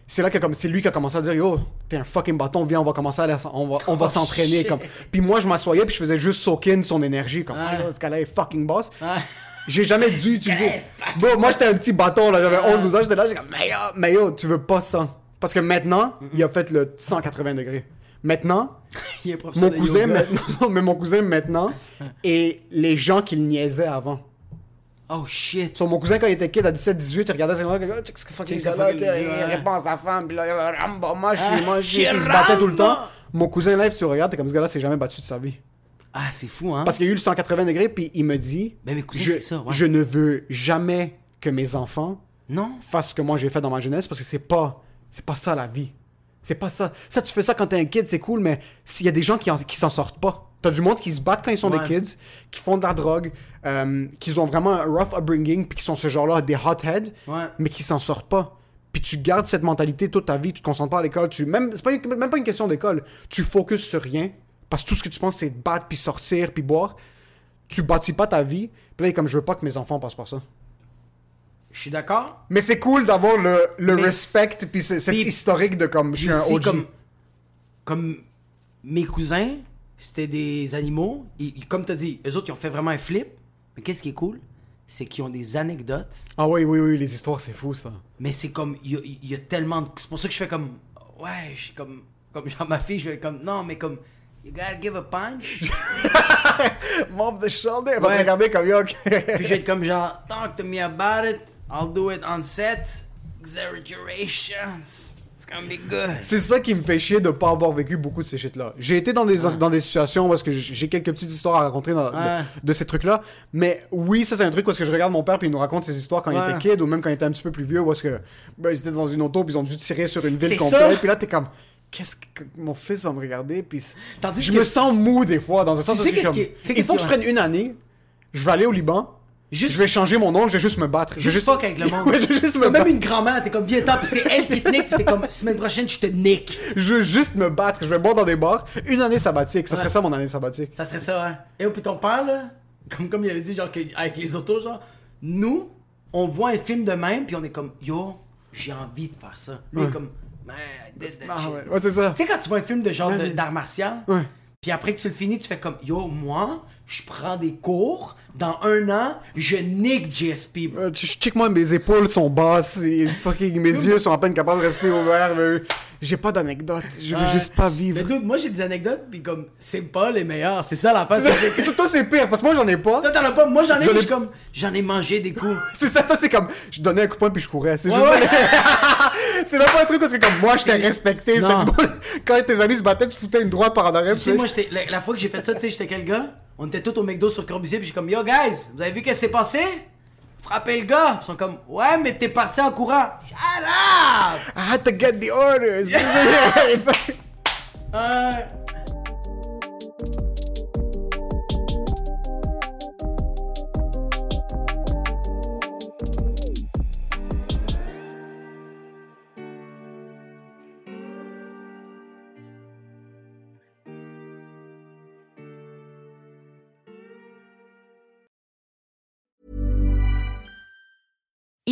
c'est là que comme c'est lui qui a commencé à dire yo t'es un fucking bâton viens on va commencer à aller- on va on va Oh, s'entraîner comme puis moi je m'assoyais puis je faisais juste soak in son énergie comme ah, yo, ce gars-là est fucking boss Ouais. j'ai jamais dû utiliser bon moi j'étais un petit bâton là j'avais 11 12 ans j'étais là j'étais comme mais yo, mais yo tu veux pas ça parce que maintenant il a fait le 180 degrés maintenant Il est mon de cousin yoga. maintenant mais mon cousin maintenant et les gens qui le niaisaient avant Oh shit. sur mon cousin, quand il était kid, à 17-18, il regardait ses gars, il check ce que fucking Check ce gars, il répond à sa femme, puis là, il va, Rambo, moi, je suis, Ah, moi, je il se battait tout le temps. Mon cousin live, tu le regardes, t'es comme ce gars-là, s'est jamais battu de sa vie. Ah, c'est fou, hein? Parce qu'il y a eu le 180 degrés, puis il me dit, Ben, mes cousins, je, c'est ça, ouais. je ne veux jamais que mes enfants Non. fassent ce que moi j'ai fait dans ma jeunesse, parce que c'est pas, c'est pas ça la vie. C'est pas ça. Ça, tu fais ça quand t'es un kid, c'est cool, mais s'il y a des gens qui, en- qui s'en sortent pas. T'as du monde qui se battent quand ils sont Ouais. des kids, qui font de la drogue, euh, qui ont vraiment un rough upbringing, puis qui sont ce genre-là, des hotheads, Ouais. mais qui s'en sortent pas. Puis tu gardes cette mentalité toute ta vie, tu te concentres pas à l'école, tu même c'est pas une- même pas une question d'école, tu focuses sur rien parce que tout ce que tu penses c'est te battre puis sortir puis boire. Tu bâtis pas ta vie. Puis là, comme je veux pas que mes enfants passent par ça. Je suis d'accord. Mais c'est cool d'avoir le, le Mais respect puis cette historique de comme je suis un OG. comme, comme mes cousins, c'était des animaux. Ils- comme tu as dit, eux autres, ils ont fait vraiment un flip. Mais qu'est-ce qui est cool? C'est qu'ils ont des anecdotes. Ah oui oui oui, les histoires c'est fou ça. Mais c'est comme, il y a, il y a tellement de... C'est pour ça que je fais comme, ouais, je suis comme, comme genre ma fille, je fais comme, non, mais comme, you gotta give a punch. Move the shoulder, elle va te regarder comme yo. ok. Puis je vais être comme genre, talk to me about it. I'll do it on set. Exaggerations. It's gonna be good. C'est ça qui me fait chier de pas avoir vécu beaucoup de ces shit-là. J'ai été dans des, dans des situations parce que j'ai quelques petites histoires à raconter dans- Ouais. de, de ces trucs-là. Mais oui, ça c'est un truc parce que je regarde mon père puis il nous raconte ses histoires quand il était kid ou même quand il était un petit peu plus vieux parce que ben, ils étaient dans une auto puis ils ont dû tirer sur une ville complète. Puis là t'es comme qu'est-ce que mon fils va me regarder puis Tandis je que- me sens mou des fois dans un sens sais qu'est-ce comme, tu sais il qu'est-ce faut que je prenne une année. Je vais aller au Liban. Juste- Je vais changer mon nom, je vais juste me battre. Je vais Juste fuck avec le monde. Ouais, je vais juste me Comme même une grand-mère, t'es comme, viens, attends, puis c'est elle qui te nique, puis t'es comme, semaine prochaine, je te nique. Je veux juste me battre. Je vais boire dans des bars. Une année sabbatique. Ça serait Ouais. ça mon année sabbatique. Ça serait ça, hein. Et puis ton père, là, comme, comme il avait dit, genre, que- avec les autos, genre, nous, on voit un film de même, puis on est comme, yo, j'ai envie de faire ça. Lui, est comme, man, this, that Ah shit. ouais, ouais, c'est ça. Tu sais, quand tu vois un film de genre Ouais. d'art martial, Ouais. Puis après que tu le finis, tu fais comme, yo, moi, je prends des cours, dans un an, je nique GSP, bro. Euh, Check moi mes épaules sont basses et fucking mes yeux sont à peine capables de rester ouverts. J'ai pas d'anecdote. Je veux Ouais. juste pas vivre. Mais dude, moi j'ai des anecdotes, puis comme, c'est pas les meilleurs, c'est ça que- C'est- toi c'est pire parce que moi j'en ai pas. Toi t'en as pas, moi j'en ai, ai- comme, j'en ai mangé des coups. C'est ça, toi c'est comme je donnais un coup de poing puis je courais. C'est Ouais, juste ouais. c'est même pas un truc parce que comme moi je t'ai respecté. C'était Non. du bon- Quand tes amis se battaient, tu foutais une droite par en arrière. Tu sais, moi, j'étais, la, la fois que j'ai fait ça, tu sais, j'étais quel gars? On était tous au McDo sur Corbusier, puis j'ai comme, yo, guys, vous avez vu qu'est-ce qui s'est passé? Frappez le gars! Ils sont comme, ouais, mais t'es parti en courant. Shut up! I had to get the orders. Euh,